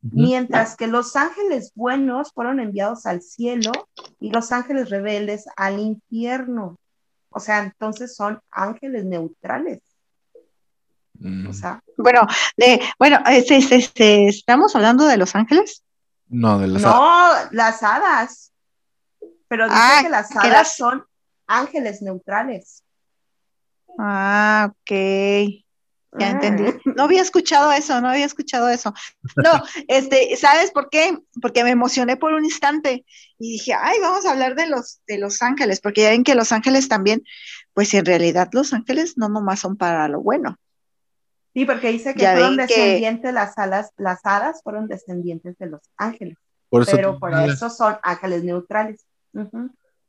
[SPEAKER 3] mientras que los ángeles buenos fueron enviados al cielo y los ángeles rebeldes al infierno. O sea, entonces son ángeles neutrales.
[SPEAKER 1] Mm,
[SPEAKER 3] O sea,
[SPEAKER 2] Bueno, de, bueno, este, este, este, estamos hablando de Los Ángeles.
[SPEAKER 1] no, de las
[SPEAKER 3] no, las hadas. Pero dice
[SPEAKER 2] Ah,
[SPEAKER 3] que las
[SPEAKER 2] que
[SPEAKER 3] hadas
[SPEAKER 2] las-
[SPEAKER 3] son ángeles neutrales.
[SPEAKER 2] Ah, ok. Ya entendí. No había escuchado eso, no había escuchado eso. No, este, ¿sabes por qué? Porque me emocioné por un instante y dije, ay, vamos a hablar de los, de los ángeles, porque ya ven que los ángeles también, pues en realidad los ángeles no nomás son para lo bueno.
[SPEAKER 3] Sí, porque dice que
[SPEAKER 2] Ya
[SPEAKER 3] fueron
[SPEAKER 2] que-
[SPEAKER 3] descendientes, las, alas, las hadas fueron descendientes de los ángeles,
[SPEAKER 1] Por eso
[SPEAKER 3] pero por eso son ángeles neutrales.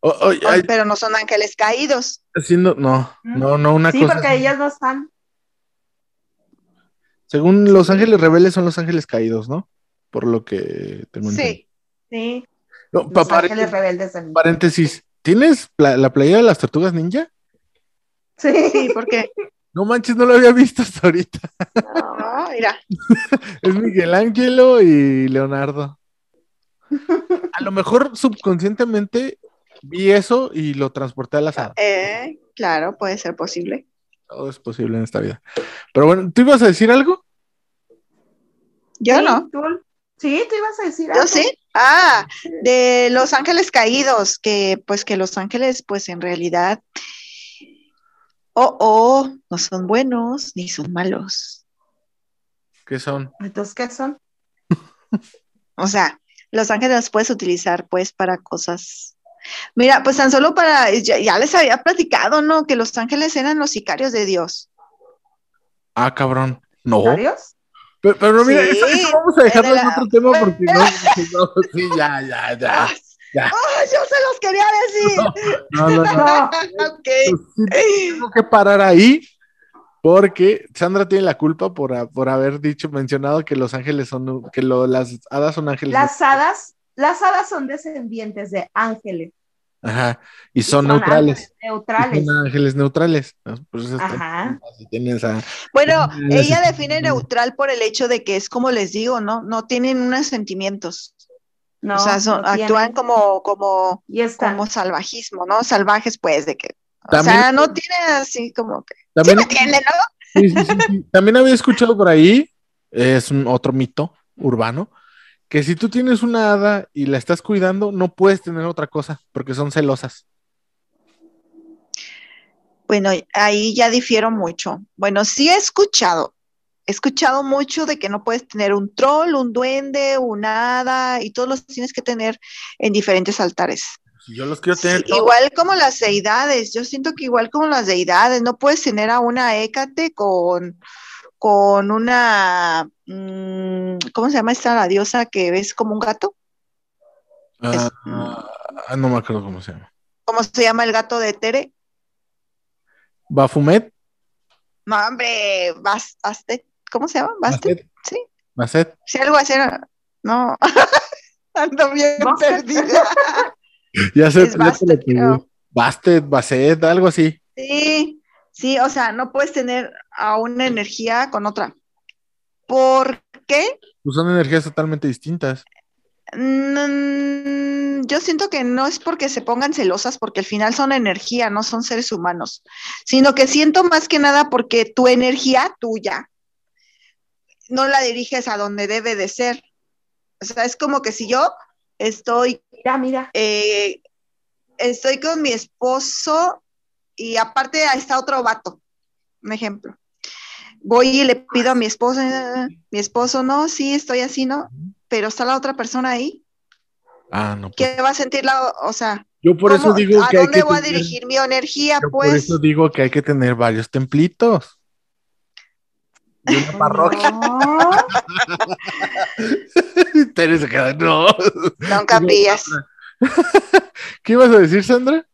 [SPEAKER 1] Oh, oh,
[SPEAKER 2] Pero no son ángeles caídos.
[SPEAKER 1] haciendo- no, no, no, una
[SPEAKER 3] Sí,
[SPEAKER 1] cosa.
[SPEAKER 3] porque ellas no están.
[SPEAKER 1] Según Los Ángeles Rebeldes son los ángeles caídos, ¿no? Por lo que tengo entendido.
[SPEAKER 2] Sí.
[SPEAKER 3] Sí,
[SPEAKER 1] No,
[SPEAKER 3] los ángeles rebeldes. del-
[SPEAKER 1] paréntesis. ¿Tienes pla- la playera de las tortugas ninja?
[SPEAKER 3] Sí,
[SPEAKER 2] Sí, porque
[SPEAKER 1] No manches, no lo había visto hasta ahorita.
[SPEAKER 2] No, mira.
[SPEAKER 1] Es Miguel Ángelo y Leonardo. A lo mejor subconscientemente vi eso y lo transporté a la sala.
[SPEAKER 2] Eh, claro, puede ser posible.
[SPEAKER 1] Todo es posible en esta vida. Pero bueno, ¿tú ibas a decir algo?
[SPEAKER 2] Yo
[SPEAKER 3] Sí,
[SPEAKER 2] no.
[SPEAKER 3] tú- sí, tú ibas a decir
[SPEAKER 2] Yo
[SPEAKER 3] algo.
[SPEAKER 2] sí. Ah, de los ángeles caídos, que pues que los ángeles pues en realidad, oh, oh, no son buenos ni son malos.
[SPEAKER 1] ¿Qué son?
[SPEAKER 3] Entonces, ¿qué son?
[SPEAKER 2] O sea, los ángeles los puedes utilizar pues para cosas. Mira, pues tan solo para, ya, ya les había platicado, ¿no? Que los ángeles eran los sicarios de Dios.
[SPEAKER 1] Ah, cabrón. No.
[SPEAKER 3] ¿Varios?
[SPEAKER 1] Pero, pero mira,
[SPEAKER 2] Sí,
[SPEAKER 1] eso, eso vamos a dejarlo
[SPEAKER 2] en la-
[SPEAKER 1] otro tema porque no, no, sí, ya, ya, ya.
[SPEAKER 2] ¡Ah!
[SPEAKER 1] ya.
[SPEAKER 2] ¡Ah, yo se los quería decir!
[SPEAKER 1] No, no, no.
[SPEAKER 3] No,
[SPEAKER 2] Ok.
[SPEAKER 1] Pues sí, tengo que parar ahí porque Sandra tiene la culpa por, por haber dicho, mencionado que los ángeles son, que lo- las hadas son ángeles.
[SPEAKER 3] las hadas, las hadas son descendientes de ángeles.
[SPEAKER 1] Ajá, y son,
[SPEAKER 3] Son
[SPEAKER 1] neutrales.
[SPEAKER 3] ángeles neutrales.
[SPEAKER 1] Son ángeles neutrales. Por eso está-
[SPEAKER 3] Ajá.
[SPEAKER 1] esa-
[SPEAKER 2] Bueno, ella define neutral por el hecho de que es como les digo, ¿no? No tienen unos sentimientos.
[SPEAKER 3] No,
[SPEAKER 2] o sea, son-
[SPEAKER 3] no
[SPEAKER 2] actúan como, como,
[SPEAKER 3] y
[SPEAKER 2] como salvajismo, ¿no? Salvajes, pues, de que. O sea, no tiene así como que. ¿Sí
[SPEAKER 1] También,
[SPEAKER 2] me entienden, no?
[SPEAKER 1] sí, sí, sí, sí. También había escuchado por ahí, es un otro mito urbano, que si tú tienes una hada y la estás cuidando, no puedes tener otra cosa, porque son celosas.
[SPEAKER 2] Bueno, ahí ya difiero mucho. Bueno, sí he escuchado. He escuchado mucho de que no puedes tener un troll, un duende, un hada, y todos los tienes que tener en diferentes altares.
[SPEAKER 1] Yo los quiero tener
[SPEAKER 2] Sí, igual como las deidades, yo siento que igual como las deidades, no puedes tener a una Hécate con, con una, mm, ¿cómo se llama esta la diosa que ves como un gato?
[SPEAKER 1] ah,
[SPEAKER 2] es-
[SPEAKER 1] ah, no me acuerdo cómo se llama.
[SPEAKER 2] ¿Cómo se llama el gato de Tere?
[SPEAKER 1] Bafumet,
[SPEAKER 2] No, hombre, Bas- Bastet, ¿cómo se llama? Bastet,
[SPEAKER 1] Bastet,
[SPEAKER 2] sí,
[SPEAKER 1] Bastet.
[SPEAKER 2] sí, algo así, ¿no? no, ando bien
[SPEAKER 3] Bastet.
[SPEAKER 2] perdida.
[SPEAKER 1] Ya
[SPEAKER 2] Es
[SPEAKER 1] lo
[SPEAKER 2] Bastet.
[SPEAKER 1] Bastet, Basset, algo así.
[SPEAKER 2] Sí, sí, o sea, no puedes tener a una energía con otra. ¿Por qué?
[SPEAKER 1] Pues son energías totalmente distintas.
[SPEAKER 2] Mm, yo siento que no es porque se pongan celosas, porque al final son energía, no son seres humanos, sino que siento más que nada porque tu energía tuya no la diriges a donde debe de ser. O sea, es como que si yo estoy,
[SPEAKER 3] Mira, mira.
[SPEAKER 2] eh, estoy con mi esposo y aparte está otro vato, un ejemplo. Voy y le pido a mi esposo, eh, mi esposo, no, sí, estoy así, ¿no? Pero está la otra persona ahí.
[SPEAKER 1] Ah, no. pues,
[SPEAKER 2] ¿Qué va a sentir la, o sea,
[SPEAKER 1] yo por eso digo
[SPEAKER 2] a
[SPEAKER 1] que hay
[SPEAKER 2] dónde
[SPEAKER 1] que
[SPEAKER 2] voy a dirigir mi energía,
[SPEAKER 1] yo por
[SPEAKER 2] pues?
[SPEAKER 1] eso digo que hay que tener varios templitos. Y una parroquia.
[SPEAKER 3] No,
[SPEAKER 1] Tere se queda, no.
[SPEAKER 2] Nunca pillas.
[SPEAKER 1] ¿Qué ibas a decir, Sandra?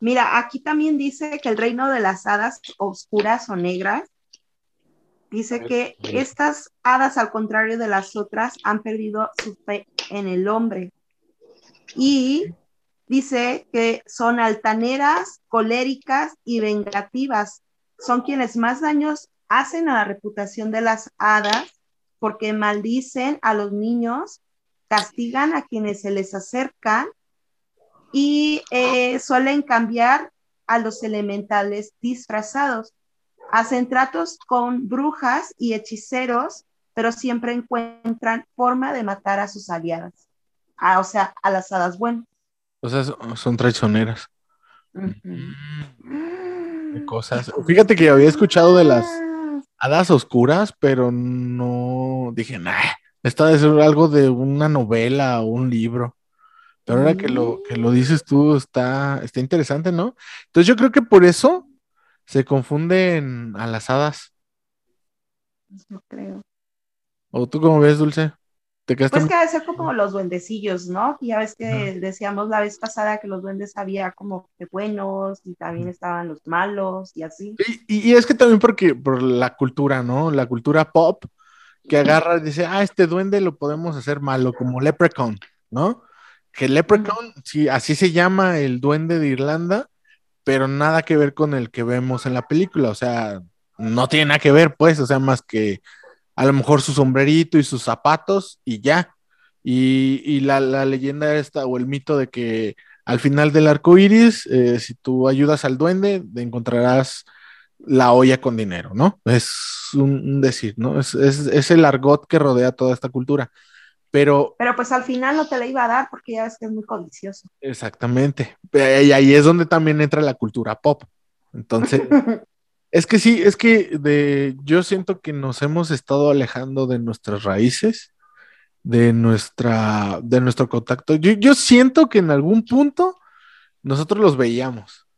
[SPEAKER 3] Mira, aquí también dice que el reino de las hadas oscuras o negras, dice que estas hadas, al contrario de las otras, han perdido su fe en el hombre. Y dice que son altaneras, coléricas y vengativas. Son quienes más daños hacen a la reputación de las hadas porque maldicen a los niños, castigan a quienes se les acercan y eh, suelen cambiar a los elementales disfrazados. Hacen tratos con brujas y hechiceros, pero siempre encuentran forma de matar a sus aliadas. Ah, o sea, a las hadas buenas.
[SPEAKER 1] O sea, son, son traicioneras. Cosas. Fíjate que había escuchado de las hadas oscuras, pero no dije, nah, esta debe ser algo de una novela o un libro. Pero ahora que lo, que lo dices tú, está, está interesante, ¿no? Entonces yo creo que por eso se confunden a las hadas.
[SPEAKER 3] No creo.
[SPEAKER 1] ¿O tú cómo ves, Dulce? ¿Te
[SPEAKER 3] Pues que debe ser como los duendecillos, ¿no? Ya ves que decíamos la vez pasada que los duendes había como que buenos y también estaban los malos y así.
[SPEAKER 1] Y, y- es que también porque por la cultura, ¿no? La cultura pop, que agarra y dice, ah, este duende lo podemos hacer malo, como Leprechaun, ¿no? Que Leprechaun, sí, así se llama el duende de Irlanda, pero nada que ver con el que vemos en la película, o sea, no tiene nada que ver, pues, o sea, más que a lo mejor su sombrerito y sus zapatos y ya. Y, la, leyenda esta o el mito de que al final del arco iris, eh, si tú ayudas al duende, encontrarás la olla con dinero, ¿no? Es un, decir, ¿no? Es, es, el argot que rodea toda esta cultura. Pero,
[SPEAKER 3] pero pues al final no te la iba a dar porque ya ves que es muy codicioso.
[SPEAKER 1] Exactamente. Y ahí es donde también entra la cultura pop. Entonces, es que sí, es que de, yo siento que nos hemos estado alejando de nuestras raíces, de, nuestra, de nuestro contacto. Yo, yo siento que en algún punto nosotros los veíamos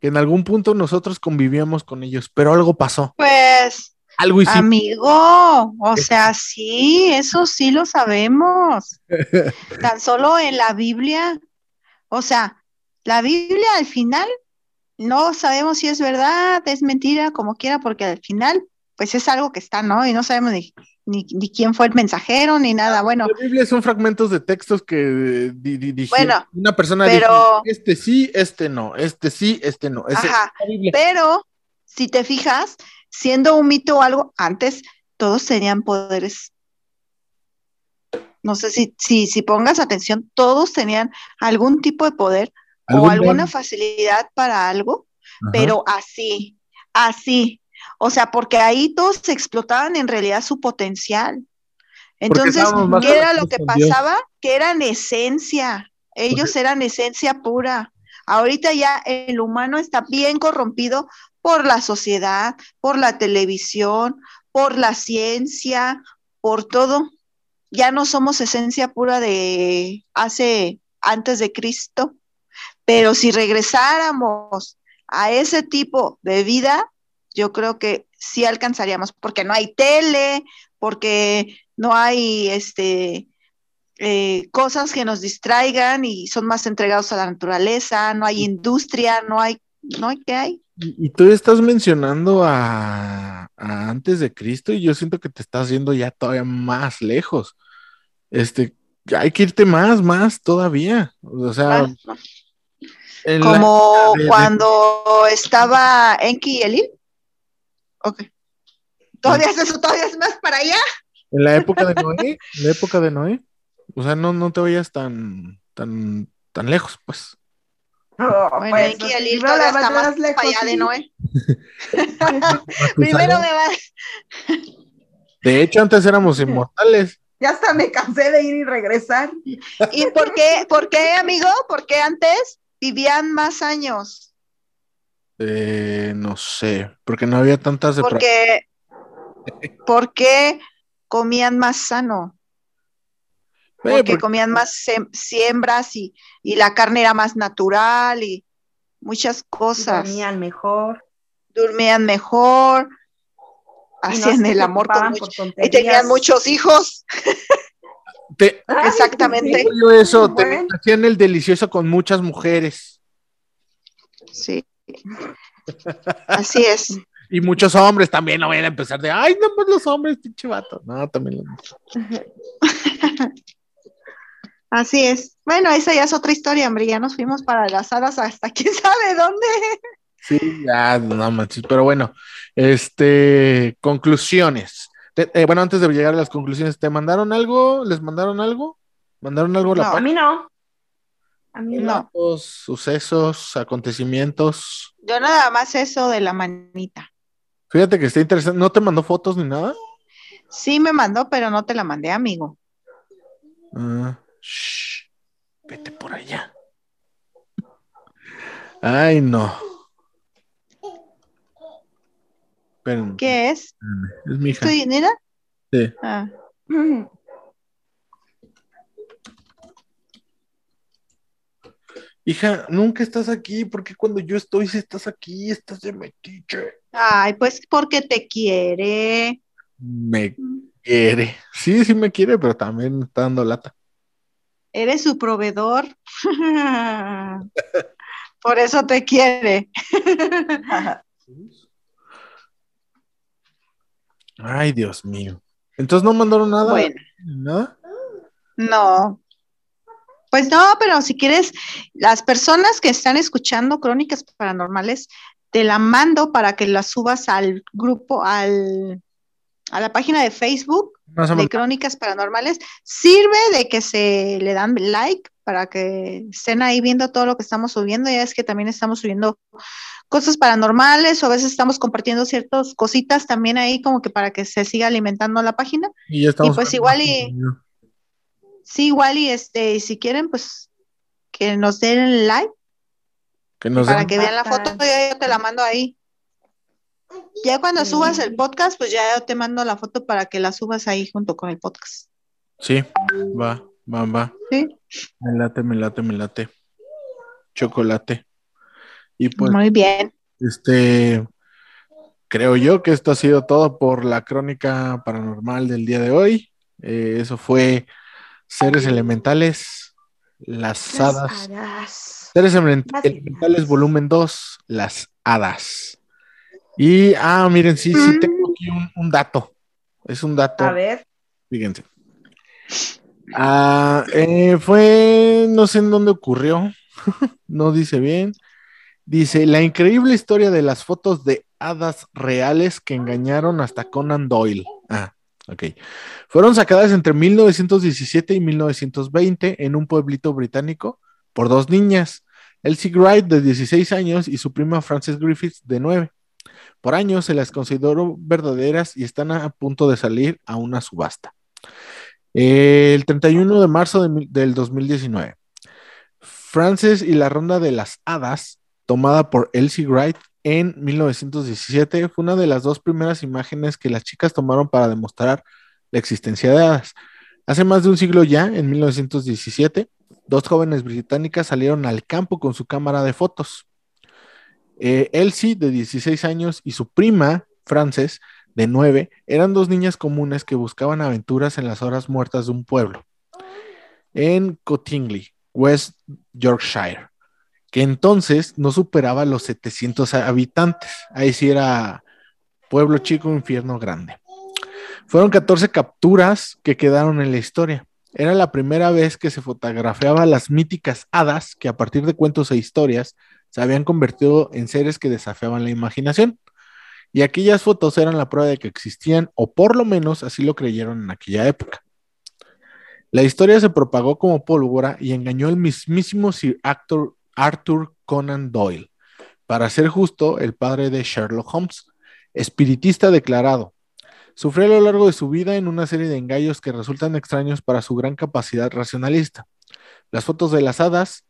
[SPEAKER 1] que en algún punto nosotros convivíamos con ellos, pero algo pasó.
[SPEAKER 2] Pues, algo hicimos. Amigo, o sea, sí, eso sí lo sabemos. Tan solo en la Biblia, o sea, la Biblia al final no sabemos si es verdad, es mentira, como quiera, porque al final, pues es algo que está, ¿no? Y no sabemos ni ni, quién fue el mensajero, ni nada. Bueno.
[SPEAKER 1] La Biblia son fragmentos de textos que
[SPEAKER 2] bueno,
[SPEAKER 1] una persona pero, este sí, este no, este sí, este no.
[SPEAKER 2] ajá, pero si te fijas, siendo un mito o algo, antes todos tenían poderes. No sé si, si, si pongas atención, todos tenían algún tipo de poder o alguna facilidad para algo, pero así, así, o sea, porque ahí todos explotaban en realidad su potencial. Entonces, ¿qué era lo que pasaba? Que eran esencia. Ellos eran esencia pura. Ahorita ya el humano está bien corrompido por la sociedad, por la televisión, por la ciencia, por todo. Ya no somos esencia pura de hace antes de Cristo, pero si regresáramos a ese tipo de vida, yo creo que sí alcanzaríamos, porque no hay tele, porque no hay este eh, cosas que nos distraigan y son más entregados a la naturaleza, no hay industria, no hay, no hay qué hay.
[SPEAKER 1] Y, tú estás mencionando a, antes de Cristo y yo siento que te estás yendo ya todavía más lejos. Este, hay que irte más, más todavía. O sea,
[SPEAKER 2] como cuando estaba Enki y Elil. Ok. ¿Todavía es eso? ¿Todavía es más para allá?
[SPEAKER 1] En la época de Noé, en la época de Noé. O sea, no, no te vayas tan, tan, tan lejos, pues.
[SPEAKER 2] Oh, bueno, pues, aquí el libro está más lejos, allá de Noé. Primero me va.
[SPEAKER 1] De hecho, antes éramos inmortales.
[SPEAKER 3] Ya hasta me cansé de ir y regresar.
[SPEAKER 2] ¿Y por qué, por qué, amigo? ¿Por qué antes vivían más años?
[SPEAKER 1] Eh, no sé, porque no había tantas
[SPEAKER 2] de Porque, porque comían más sano. Porque, comían más siembras y, la carne era más natural y muchas cosas.
[SPEAKER 3] Dormían mejor.
[SPEAKER 2] Dormían mejor. Hacían el amor con muchos. Y tenían muchos hijos. Exactamente.
[SPEAKER 1] eso, hacían el delicioso con muchas mujeres.
[SPEAKER 2] Sí. Así es.
[SPEAKER 1] Y muchos hombres también no vayan a empezar de, ay, no, pues los hombres, pinche vato. No, también
[SPEAKER 2] Así es. Bueno, esa ya es otra historia, hombre. Ya nos fuimos para las hadas hasta quién sabe dónde.
[SPEAKER 1] Sí, ya, no manches. Pero bueno, este, conclusiones. Eh, bueno, antes de llegar a las conclusiones, ¿te mandaron algo? ¿Les mandaron algo? ¿Mandaron algo a
[SPEAKER 3] la A mí no.
[SPEAKER 1] A mí no. Sucesos, acontecimientos.
[SPEAKER 2] Yo nada más eso de la manita.
[SPEAKER 1] Fíjate que está interesante. ¿No te mandó fotos ni nada?
[SPEAKER 2] Sí me mandó, pero no te la mandé, amigo.
[SPEAKER 1] Ah, vete por allá. Ay, no.
[SPEAKER 2] ¿Qué es?
[SPEAKER 1] Es mi hija.
[SPEAKER 2] ¿Tu dinero?
[SPEAKER 1] Sí. Ah. Hija, nunca estás aquí, porque cuando yo estoy, si estás aquí, estás de metiche.
[SPEAKER 2] Ay, pues porque te quiere.
[SPEAKER 1] Me quiere. Sí, sí me quiere, pero también está dando lata.
[SPEAKER 2] Eres su proveedor. Por eso te quiere.
[SPEAKER 1] Ay, Dios mío. Entonces no mandaron nada.
[SPEAKER 2] Bueno.
[SPEAKER 1] ¿Nada?
[SPEAKER 2] No. Pues no, pero si quieres, las personas que están escuchando Crónicas Paranormales, te la mando para que la subas al grupo, al, a la página de Facebook de Crónicas Paranormales. Sirve de que se le dan like para que estén ahí viendo todo lo que estamos subiendo. Ya es que también estamos subiendo cosas paranormales o a veces estamos compartiendo ciertas cositas también ahí como que para que se siga alimentando la página.
[SPEAKER 1] Y, ya estamos
[SPEAKER 2] pues igual y... Sí, igual y este, si quieren, pues que nos den like. para que vean la foto, yo te la mando ahí. Ya cuando subas el podcast, pues ya yo te mando la foto para que la subas ahí junto con el podcast.
[SPEAKER 1] Sí, va, va, va.
[SPEAKER 2] Sí.
[SPEAKER 1] Me late, me late, me late. Chocolate. Y pues.
[SPEAKER 2] Muy bien.
[SPEAKER 1] Este. Creo yo que esto ha sido todo por la crónica paranormal del día de hoy. Eh, eso fue Seres Elementales, Las, Hadas. Seres Elementales, volumen 2, Las Hadas. Y, ah, miren, sí, sí, mm. tengo aquí un, dato. Es un dato.
[SPEAKER 3] A ver.
[SPEAKER 1] Fíjense. Ah, eh, fue, no sé en dónde ocurrió, no dice bien. Dice, la increíble historia de las fotos de hadas reales que engañaron hasta Conan Doyle. Ah, ok. Fueron sacadas entre 1917 y 1920 en un pueblito británico por dos niñas, Elsie Wright de 16 años y su prima Frances Griffiths de 9. Años se las consideró verdaderas y están a punto de salir a una subasta. El 31 de marzo del 2019, Frances y la Ronda de las Hadas, tomada por Elsie Wright en 1917, fue una de las dos primeras imágenes que las chicas tomaron para demostrar la existencia de hadas. Hace más de un siglo ya, en 1917, dos jóvenes británicas salieron al campo con su cámara de fotos. Eh, Elsie, de 16 años, y su prima, Frances, de 9, eran dos niñas comunes que buscaban aventuras en las horas muertas de un pueblo, en Cottingley, West Yorkshire, que entonces no superaba los 700 habitantes. Ahí sí era pueblo chico, infierno grande. Fueron 14 capturas que quedaron en la historia. Era la primera vez que se fotografiaba las míticas hadas que a partir de cuentos e historias se habían convertido en seres que desafiaban la imaginación. Y aquellas fotos eran la prueba de que existían, o por lo menos así lo creyeron en aquella época. La historia se propagó como pólvora y engañó al mismísimo Sir Arthur Conan Doyle, para ser justo, el padre de Sherlock Holmes, espiritista declarado. Sufrió a lo largo de su vida en una serie de engaños que resultan extraños para su gran capacidad racionalista. Las fotos de las hadas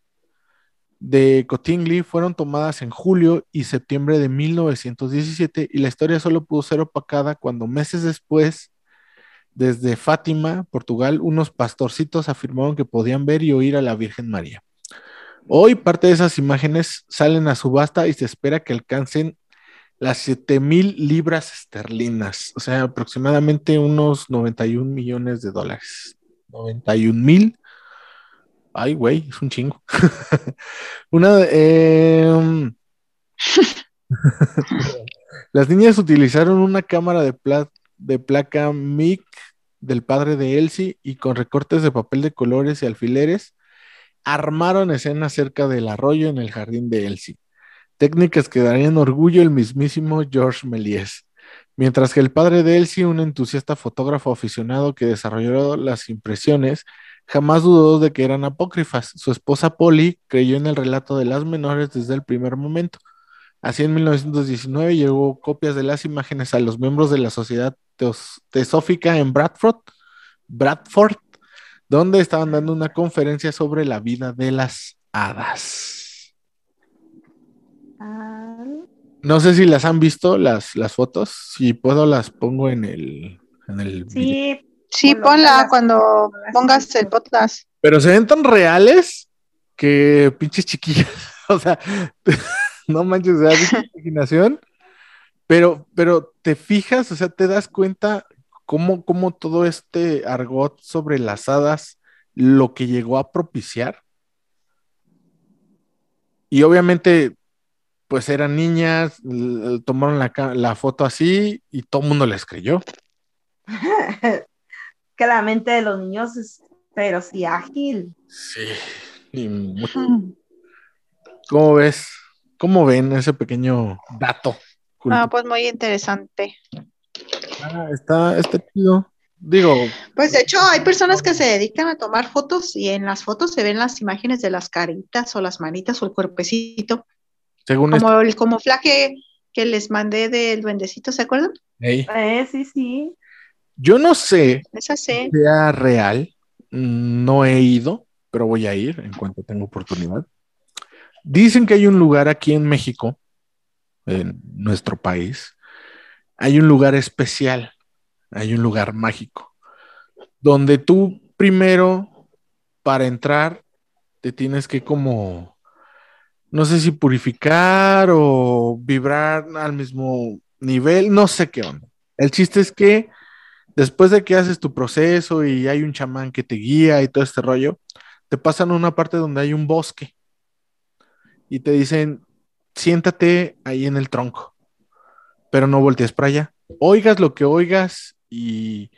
[SPEAKER 1] de Cottingley fueron tomadas en julio y septiembre de 1917 y la historia solo pudo ser opacada cuando meses después, desde Fátima, Portugal, unos pastorcitos afirmaron que podían ver y oír a la Virgen María. Hoy parte de esas imágenes salen a subasta y se espera que alcancen las 7 mil libras esterlinas, o sea, aproximadamente unos 91 millones de dólares. 91 mil Ay, güey, es un chingo. Una. Em, las niñas utilizaron una cámara de, de placa MIC del padre de Elsie y con recortes de papel de colores y alfileres armaron escenas cerca del arroyo en el jardín de Elsie. Técnicas que darían orgullo el mismísimo George Méliès. Mientras que el padre de Elsie, un entusiasta fotógrafo aficionado que desarrolló las impresiones, Jamás dudó de que eran apócrifas. Su esposa Polly creyó en el relato de las menores desde el primer momento. Así en 1919 llegó copias de las imágenes a los miembros de la Sociedad Teosófica en Bradford, Bradford, donde estaban dando una conferencia sobre la vida de las hadas. Ah. No sé si las han visto las, las fotos. Si puedo, las pongo en el, en el
[SPEAKER 3] sí,
[SPEAKER 2] Sí, ponla cuando pongas el podcast.
[SPEAKER 1] Pero se ven tan reales que pinches chiquillas. o sea, no manches, de imaginación. Pero, pero te fijas, o sea, te das cuenta cómo, cómo todo este argot sobre las hadas lo que llegó a propiciar. Y obviamente, pues eran niñas, tomaron la, la foto así y todo el mundo les creyó.
[SPEAKER 3] Que la mente de los niños es, pero sí ágil.
[SPEAKER 1] Sí. Y ¿Cómo ves? ¿Cómo ven ese pequeño dato?
[SPEAKER 2] Ah, pues muy interesante.
[SPEAKER 1] Ah, está, está chido. Digo.
[SPEAKER 2] Pues de hecho, hay personas que se dedican a tomar fotos y en las fotos se ven las imágenes de las caritas o las manitas o el cuerpecito.
[SPEAKER 1] Según
[SPEAKER 2] como el como flaque que les mandé del duendecito, ¿se acuerdan?
[SPEAKER 3] Eh, sí, sí.
[SPEAKER 1] Yo no sé
[SPEAKER 2] Esa sí.
[SPEAKER 1] sea real, no he ido, pero voy a ir en cuanto tenga oportunidad. Dicen que hay un lugar aquí en México, en nuestro país, hay un lugar especial, hay un lugar mágico, donde tú primero, para entrar, te tienes que como, no sé si purificar o vibrar al mismo nivel, no sé qué onda. El chiste es que después de que haces tu proceso y hay un chamán que te guía y todo este rollo, te pasan a una parte donde hay un bosque y te dicen, siéntate ahí en el tronco, pero no voltees para allá. Oigas lo que oigas y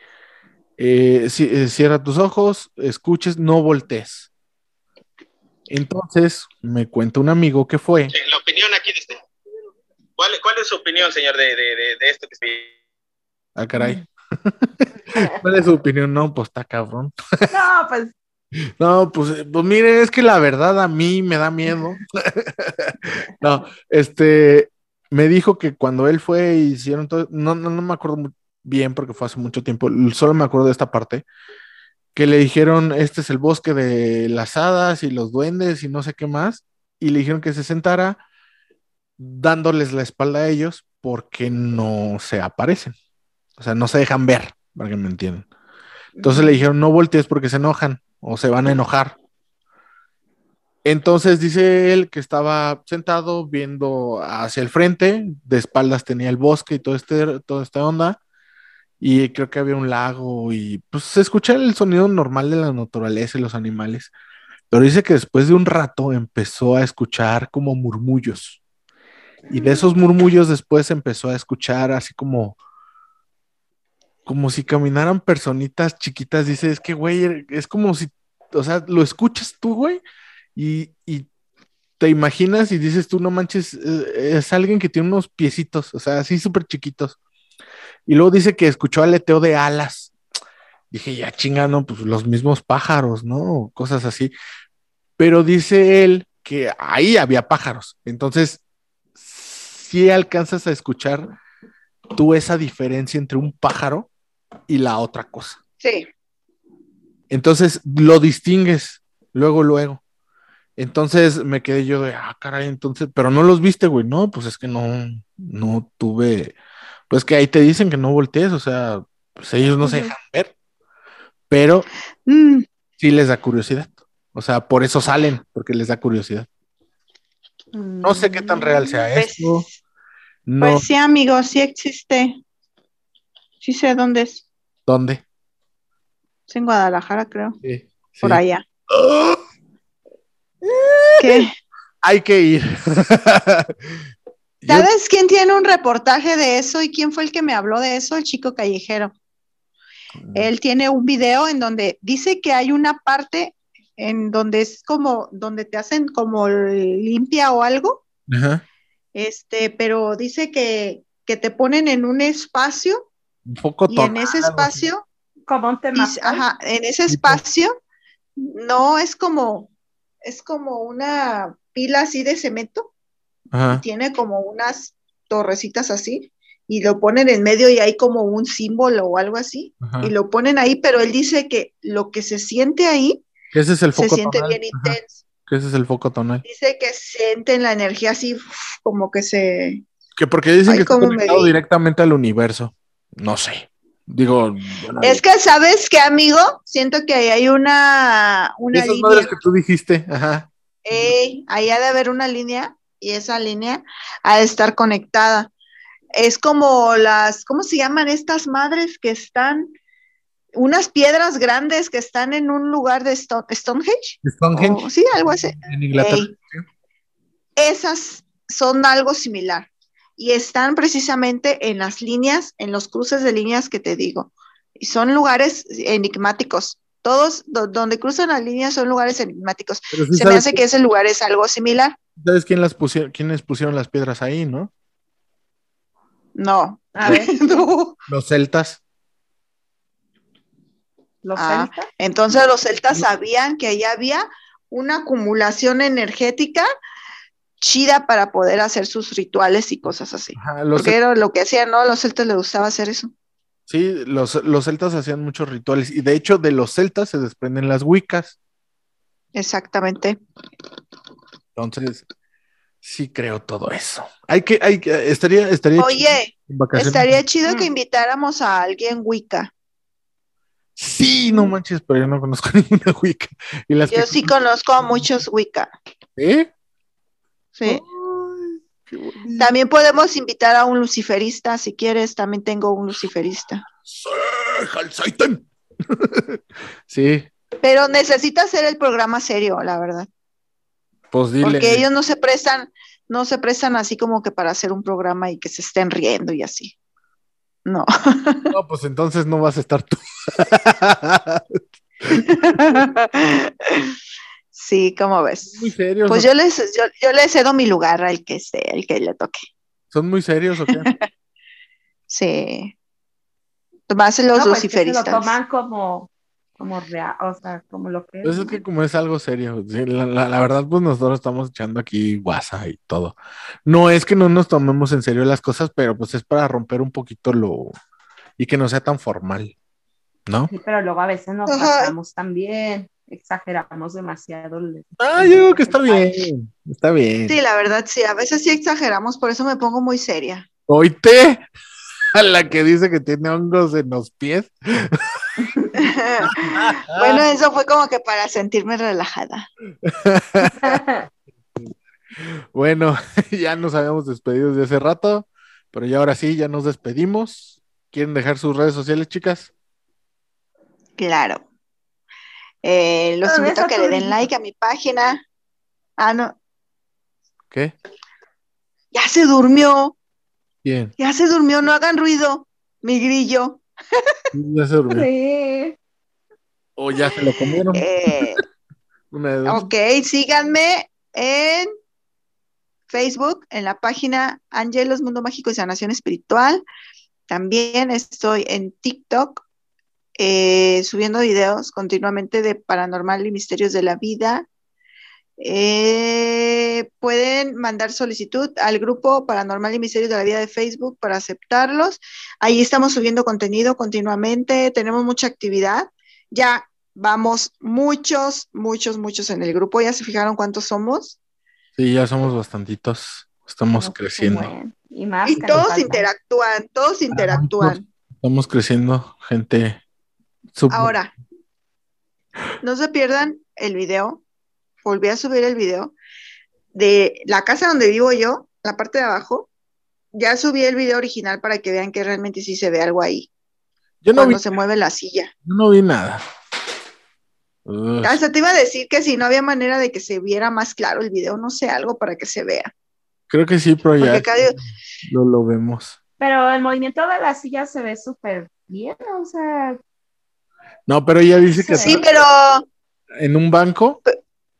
[SPEAKER 1] eh, eh, cierra tus ojos, escuches, no voltees. Entonces me cuenta un amigo que fue.
[SPEAKER 5] La opinión aquí dice. ¿Cuál, cuál es su opinión, señor, de, de, de, esto que
[SPEAKER 1] Ah, caray. ¿Cuál es su opinión? No, pues está cabrón.
[SPEAKER 3] No, pues
[SPEAKER 1] no, pues, pues mire, es que la verdad a mí me da miedo. no, este, me dijo que cuando él fue y hicieron todo, no, no, no me acuerdo bien porque fue hace mucho tiempo, solo me acuerdo de esta parte, que le dijeron, este es el bosque de las hadas y los duendes y no sé qué más, y le dijeron que se sentara dándoles la espalda a ellos porque no se aparecen, o sea, no se dejan ver, para que me entiendan. Entonces le dijeron, no voltees porque se enojan o se van a enojar. Entonces dice él que estaba sentado viendo hacia el frente, de espaldas tenía el bosque y todo este, toda esta onda, y creo que había un lago y pues se escucha el sonido normal de la naturaleza y los animales, pero dice que después de un rato empezó a escuchar como murmullos, y de esos murmullos después empezó a escuchar así como como si caminaran personitas chiquitas, dice, es que, güey, es como si, o sea, lo escuchas tú, güey, y, te imaginas y dices tú, no manches, eh, es alguien que tiene unos piecitos, o sea, así súper chiquitos. Y luego dice que escuchó aleteo de alas. Dije, ya chingando, pues los mismos pájaros, ¿no? Cosas así. Pero dice él que ahí había pájaros. Entonces, si alcanzas a escuchar tú esa diferencia entre un pájaro y la otra cosa.
[SPEAKER 2] Sí.
[SPEAKER 1] Entonces lo distingues luego, luego. Entonces me quedé yo de, ah, caray, entonces, pero no los viste, güey. No, pues es que no, no tuve, pues que ahí te dicen que no voltees, o sea, pues ellos no se dejan ver, pero mm. sí les da curiosidad. O sea, por eso salen, porque les da curiosidad. No sé qué tan real sea
[SPEAKER 2] pues,
[SPEAKER 1] esto.
[SPEAKER 2] Pues sí, amigo, sí existe. Sí sé dónde es.
[SPEAKER 1] ¿Dónde?
[SPEAKER 2] Es en Guadalajara, creo.
[SPEAKER 1] Sí.
[SPEAKER 2] Por allá. ¿Qué?
[SPEAKER 1] Hay que ir.
[SPEAKER 2] ¿Sabes quién tiene un reportaje de eso y quién fue el que me habló de eso? El chico callejero. Mm. Él tiene un video en donde dice que hay una parte en donde es como, donde te hacen como limpia o algo. Ajá. Este, pero dice que, que te ponen en un espacio
[SPEAKER 1] un poco
[SPEAKER 2] Y en ese espacio,
[SPEAKER 3] como un tema.
[SPEAKER 2] Ajá, en ese espacio no es como, es como una pila así de cemento. tiene como unas torrecitas así y lo ponen en medio y hay como un símbolo o algo así y lo ponen ahí, pero él dice que lo que se siente ahí
[SPEAKER 1] ese es el foco
[SPEAKER 2] se siente bien intenso.
[SPEAKER 1] Que ese es el foco tonal.
[SPEAKER 2] Dice que sienten la energía así como que se
[SPEAKER 1] que porque dicen que está conectado directamente al universo. No sé. Digo.
[SPEAKER 2] es que, ¿sabes qué, amigo? Siento que ahí hay una. una
[SPEAKER 1] Esas línea. que tú dijiste. Ajá.
[SPEAKER 2] ahí ha de haber una línea y esa línea ha de estar conectada. Es como las. ¿Cómo se llaman estas madres que están? Unas piedras grandes que están en un lugar de Stonehenge.
[SPEAKER 1] Stonehenge.
[SPEAKER 2] sí, algo así.
[SPEAKER 1] En Inglaterra.
[SPEAKER 2] Esas son algo similar y están precisamente en las líneas, en los cruces de líneas que te digo. Y son lugares enigmáticos. Todos donde cruzan las líneas son lugares enigmáticos. Se me hace que ese lugar es algo similar.
[SPEAKER 1] ¿Sabes quién las pusieron, quiénes pusieron las piedras ahí, no?
[SPEAKER 2] No.
[SPEAKER 3] A ver,
[SPEAKER 2] No.
[SPEAKER 1] Los celtas.
[SPEAKER 3] los
[SPEAKER 2] Ah,
[SPEAKER 3] celtas.
[SPEAKER 2] Entonces los celtas sabían que ahí había una acumulación energética chida para poder hacer sus rituales y cosas así.
[SPEAKER 1] Ajá,
[SPEAKER 2] Porque era lo que hacían, ¿no? Los celtas les gustaba hacer eso.
[SPEAKER 1] Sí, los, los celtas hacían muchos rituales y de hecho de los celtas se desprenden las wiccas.
[SPEAKER 2] Exactamente.
[SPEAKER 1] Entonces, sí creo todo eso. Hay que, hay que, estaría, estaría chido
[SPEAKER 2] Oye,
[SPEAKER 1] vacaciones.
[SPEAKER 2] estaría chido que
[SPEAKER 3] Mm.
[SPEAKER 2] invitáramos a alguien Wicca.
[SPEAKER 1] Sí, no manches, pero yo no conozco ninguna wicca. Y las
[SPEAKER 2] Yo
[SPEAKER 1] que
[SPEAKER 2] sí conozco a muchos Wicca.
[SPEAKER 1] ¿Eh?
[SPEAKER 2] Sí. También podemos invitar a un luciferista, si quieres, también tengo un luciferista.
[SPEAKER 1] Sí,
[SPEAKER 2] Pero necesita hacer el programa serio, la verdad.
[SPEAKER 1] pues dile.
[SPEAKER 2] Porque ellos no se prestan, no se prestan así como que para hacer un programa y que se estén riendo y así. No.
[SPEAKER 1] No, pues entonces no vas a estar tú.
[SPEAKER 2] sí, ¿cómo ves?
[SPEAKER 1] muy serios.
[SPEAKER 2] Pues
[SPEAKER 1] ¿o-
[SPEAKER 2] yo les, yo, yo le cedo mi lugar al que esté, al que le toque.
[SPEAKER 1] ¿Son muy serios o qué?
[SPEAKER 2] Sí. Más los
[SPEAKER 3] No, pues que se lo
[SPEAKER 2] luciferistas.
[SPEAKER 3] toman como, como real, o sea, como lo que es.
[SPEAKER 1] Pues es que como es algo serio, sí, la, la- la verdad, pues nosotros estamos echando aquí guasa y todo. No es que no nos tomemos en serio las cosas, pero pues es para romper un poquito lo y que no sea tan formal, ¿no?
[SPEAKER 3] Sí, pero luego a veces nos pasamos también, exageramos demasiado. el-
[SPEAKER 1] Ah, yo digo que está bien, está bien.
[SPEAKER 2] Sí, la verdad, sí, a veces sí exageramos, por eso me pongo muy seria.
[SPEAKER 1] Oíte a la que dice que tiene hongos en los pies.
[SPEAKER 2] bueno, eso fue como que para sentirme relajada.
[SPEAKER 1] Bueno, ya nos habíamos despedido de hace rato, pero ya ahora sí, ya nos despedimos. ¿Quieren dejar sus redes sociales, chicas?
[SPEAKER 2] Claro. Eh, los
[SPEAKER 3] ¿Dónde
[SPEAKER 2] invito a que le den like a mi página. Ah, no,
[SPEAKER 1] ¿Qué?
[SPEAKER 2] ya se durmió,
[SPEAKER 1] Bien.
[SPEAKER 2] ya se durmió, no hagan ruido, mi grillo.
[SPEAKER 1] Ya se durmió.
[SPEAKER 3] Sí.
[SPEAKER 1] O ya se lo comieron.
[SPEAKER 2] Eh,
[SPEAKER 1] Una de dos.
[SPEAKER 2] ok, síganme en Facebook, en la página Angelos Mundo Mágico y Sanación Espiritual. También estoy en TikTok eh, subiendo videos continuamente de paranormal y misterios de la vida. Eh, pueden mandar solicitud al grupo Paranormal y Misterios de la Vida de Facebook para aceptarlos. Ahí estamos subiendo contenido continuamente, tenemos mucha actividad. Ya vamos muchos, muchos, muchos en el grupo. ¿Ya se fijaron cuántos somos?
[SPEAKER 1] Sí, ya somos bastantitos. Estamos
[SPEAKER 3] No, pues,
[SPEAKER 1] creciendo.
[SPEAKER 3] bueno. Y más
[SPEAKER 2] todos interactúan, todos interactúan.
[SPEAKER 1] Estamos creciendo, gente. Sub-
[SPEAKER 2] Ahora, no se pierdan el video. Volví a subir el video de la casa donde vivo yo, la parte de abajo. Ya subí el video original para que vean que realmente sí se ve algo ahí,
[SPEAKER 1] yo, no vi,
[SPEAKER 2] cuando se mueve la silla.
[SPEAKER 1] yo no vi nada. Ugh.
[SPEAKER 2] Hasta te iba a decir que si no había manera de que se viera más claro el video, no sé, algo para que se vea.
[SPEAKER 1] Creo que sí, pero ya
[SPEAKER 2] digo-
[SPEAKER 1] lo, lo vemos.
[SPEAKER 3] Pero el movimiento de la silla se ve súper bien, o sea,
[SPEAKER 1] No, pero ella dice que
[SPEAKER 2] Sí, pero
[SPEAKER 1] en un banco,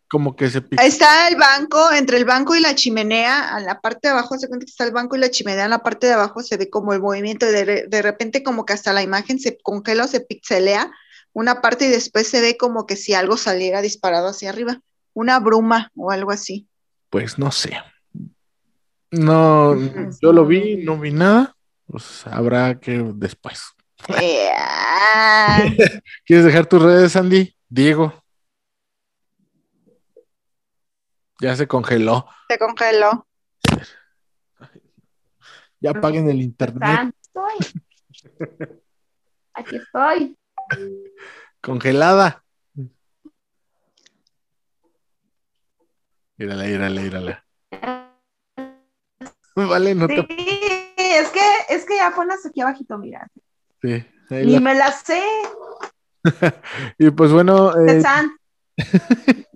[SPEAKER 1] como que se pica.
[SPEAKER 2] está el banco, entre el banco y la chimenea, a la parte de abajo, se cuenta que está el banco y la chimenea, en la parte de abajo se ve como el movimiento, y de, de repente como que hasta la imagen se congela o se pixelea una parte y después se ve como que si algo saliera disparado hacia arriba, una bruma o algo así.
[SPEAKER 1] Pues no sé. No, yo lo vi, no vi nada. Pues habrá que después. ¿Quieres dejar tus redes, Andy? Diego. Ya se congeló.
[SPEAKER 2] se congeló.
[SPEAKER 1] Ya paguen el internet.
[SPEAKER 3] están, estoy. Aquí estoy.
[SPEAKER 1] Congelada. Mírala, mírala, mírala. Vale, no
[SPEAKER 3] Sí,
[SPEAKER 1] te.
[SPEAKER 3] es que, es que ya ponlas aquí abajito, mira.
[SPEAKER 1] Sí, ahí
[SPEAKER 3] Ni
[SPEAKER 1] la-
[SPEAKER 3] me la sé.
[SPEAKER 1] Y pues bueno, eh,
[SPEAKER 3] Tetsan.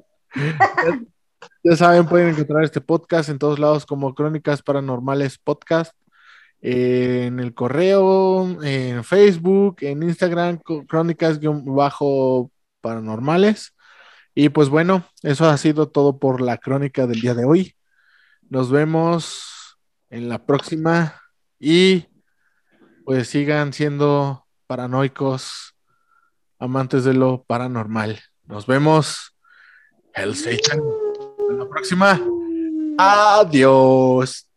[SPEAKER 1] ya saben, pueden encontrar este podcast en todos lados como Crónicas Paranormales Podcast. eh, en el correo, en Facebook, en Instagram, co- Crónicas-Paranormales. Y pues bueno, eso ha sido todo por la crónica del día de hoy. Nos vemos en la próxima y pues sigan siendo paranoicos, amantes de lo paranormal. Nos vemos. Hell Satan. En la próxima. Adiós.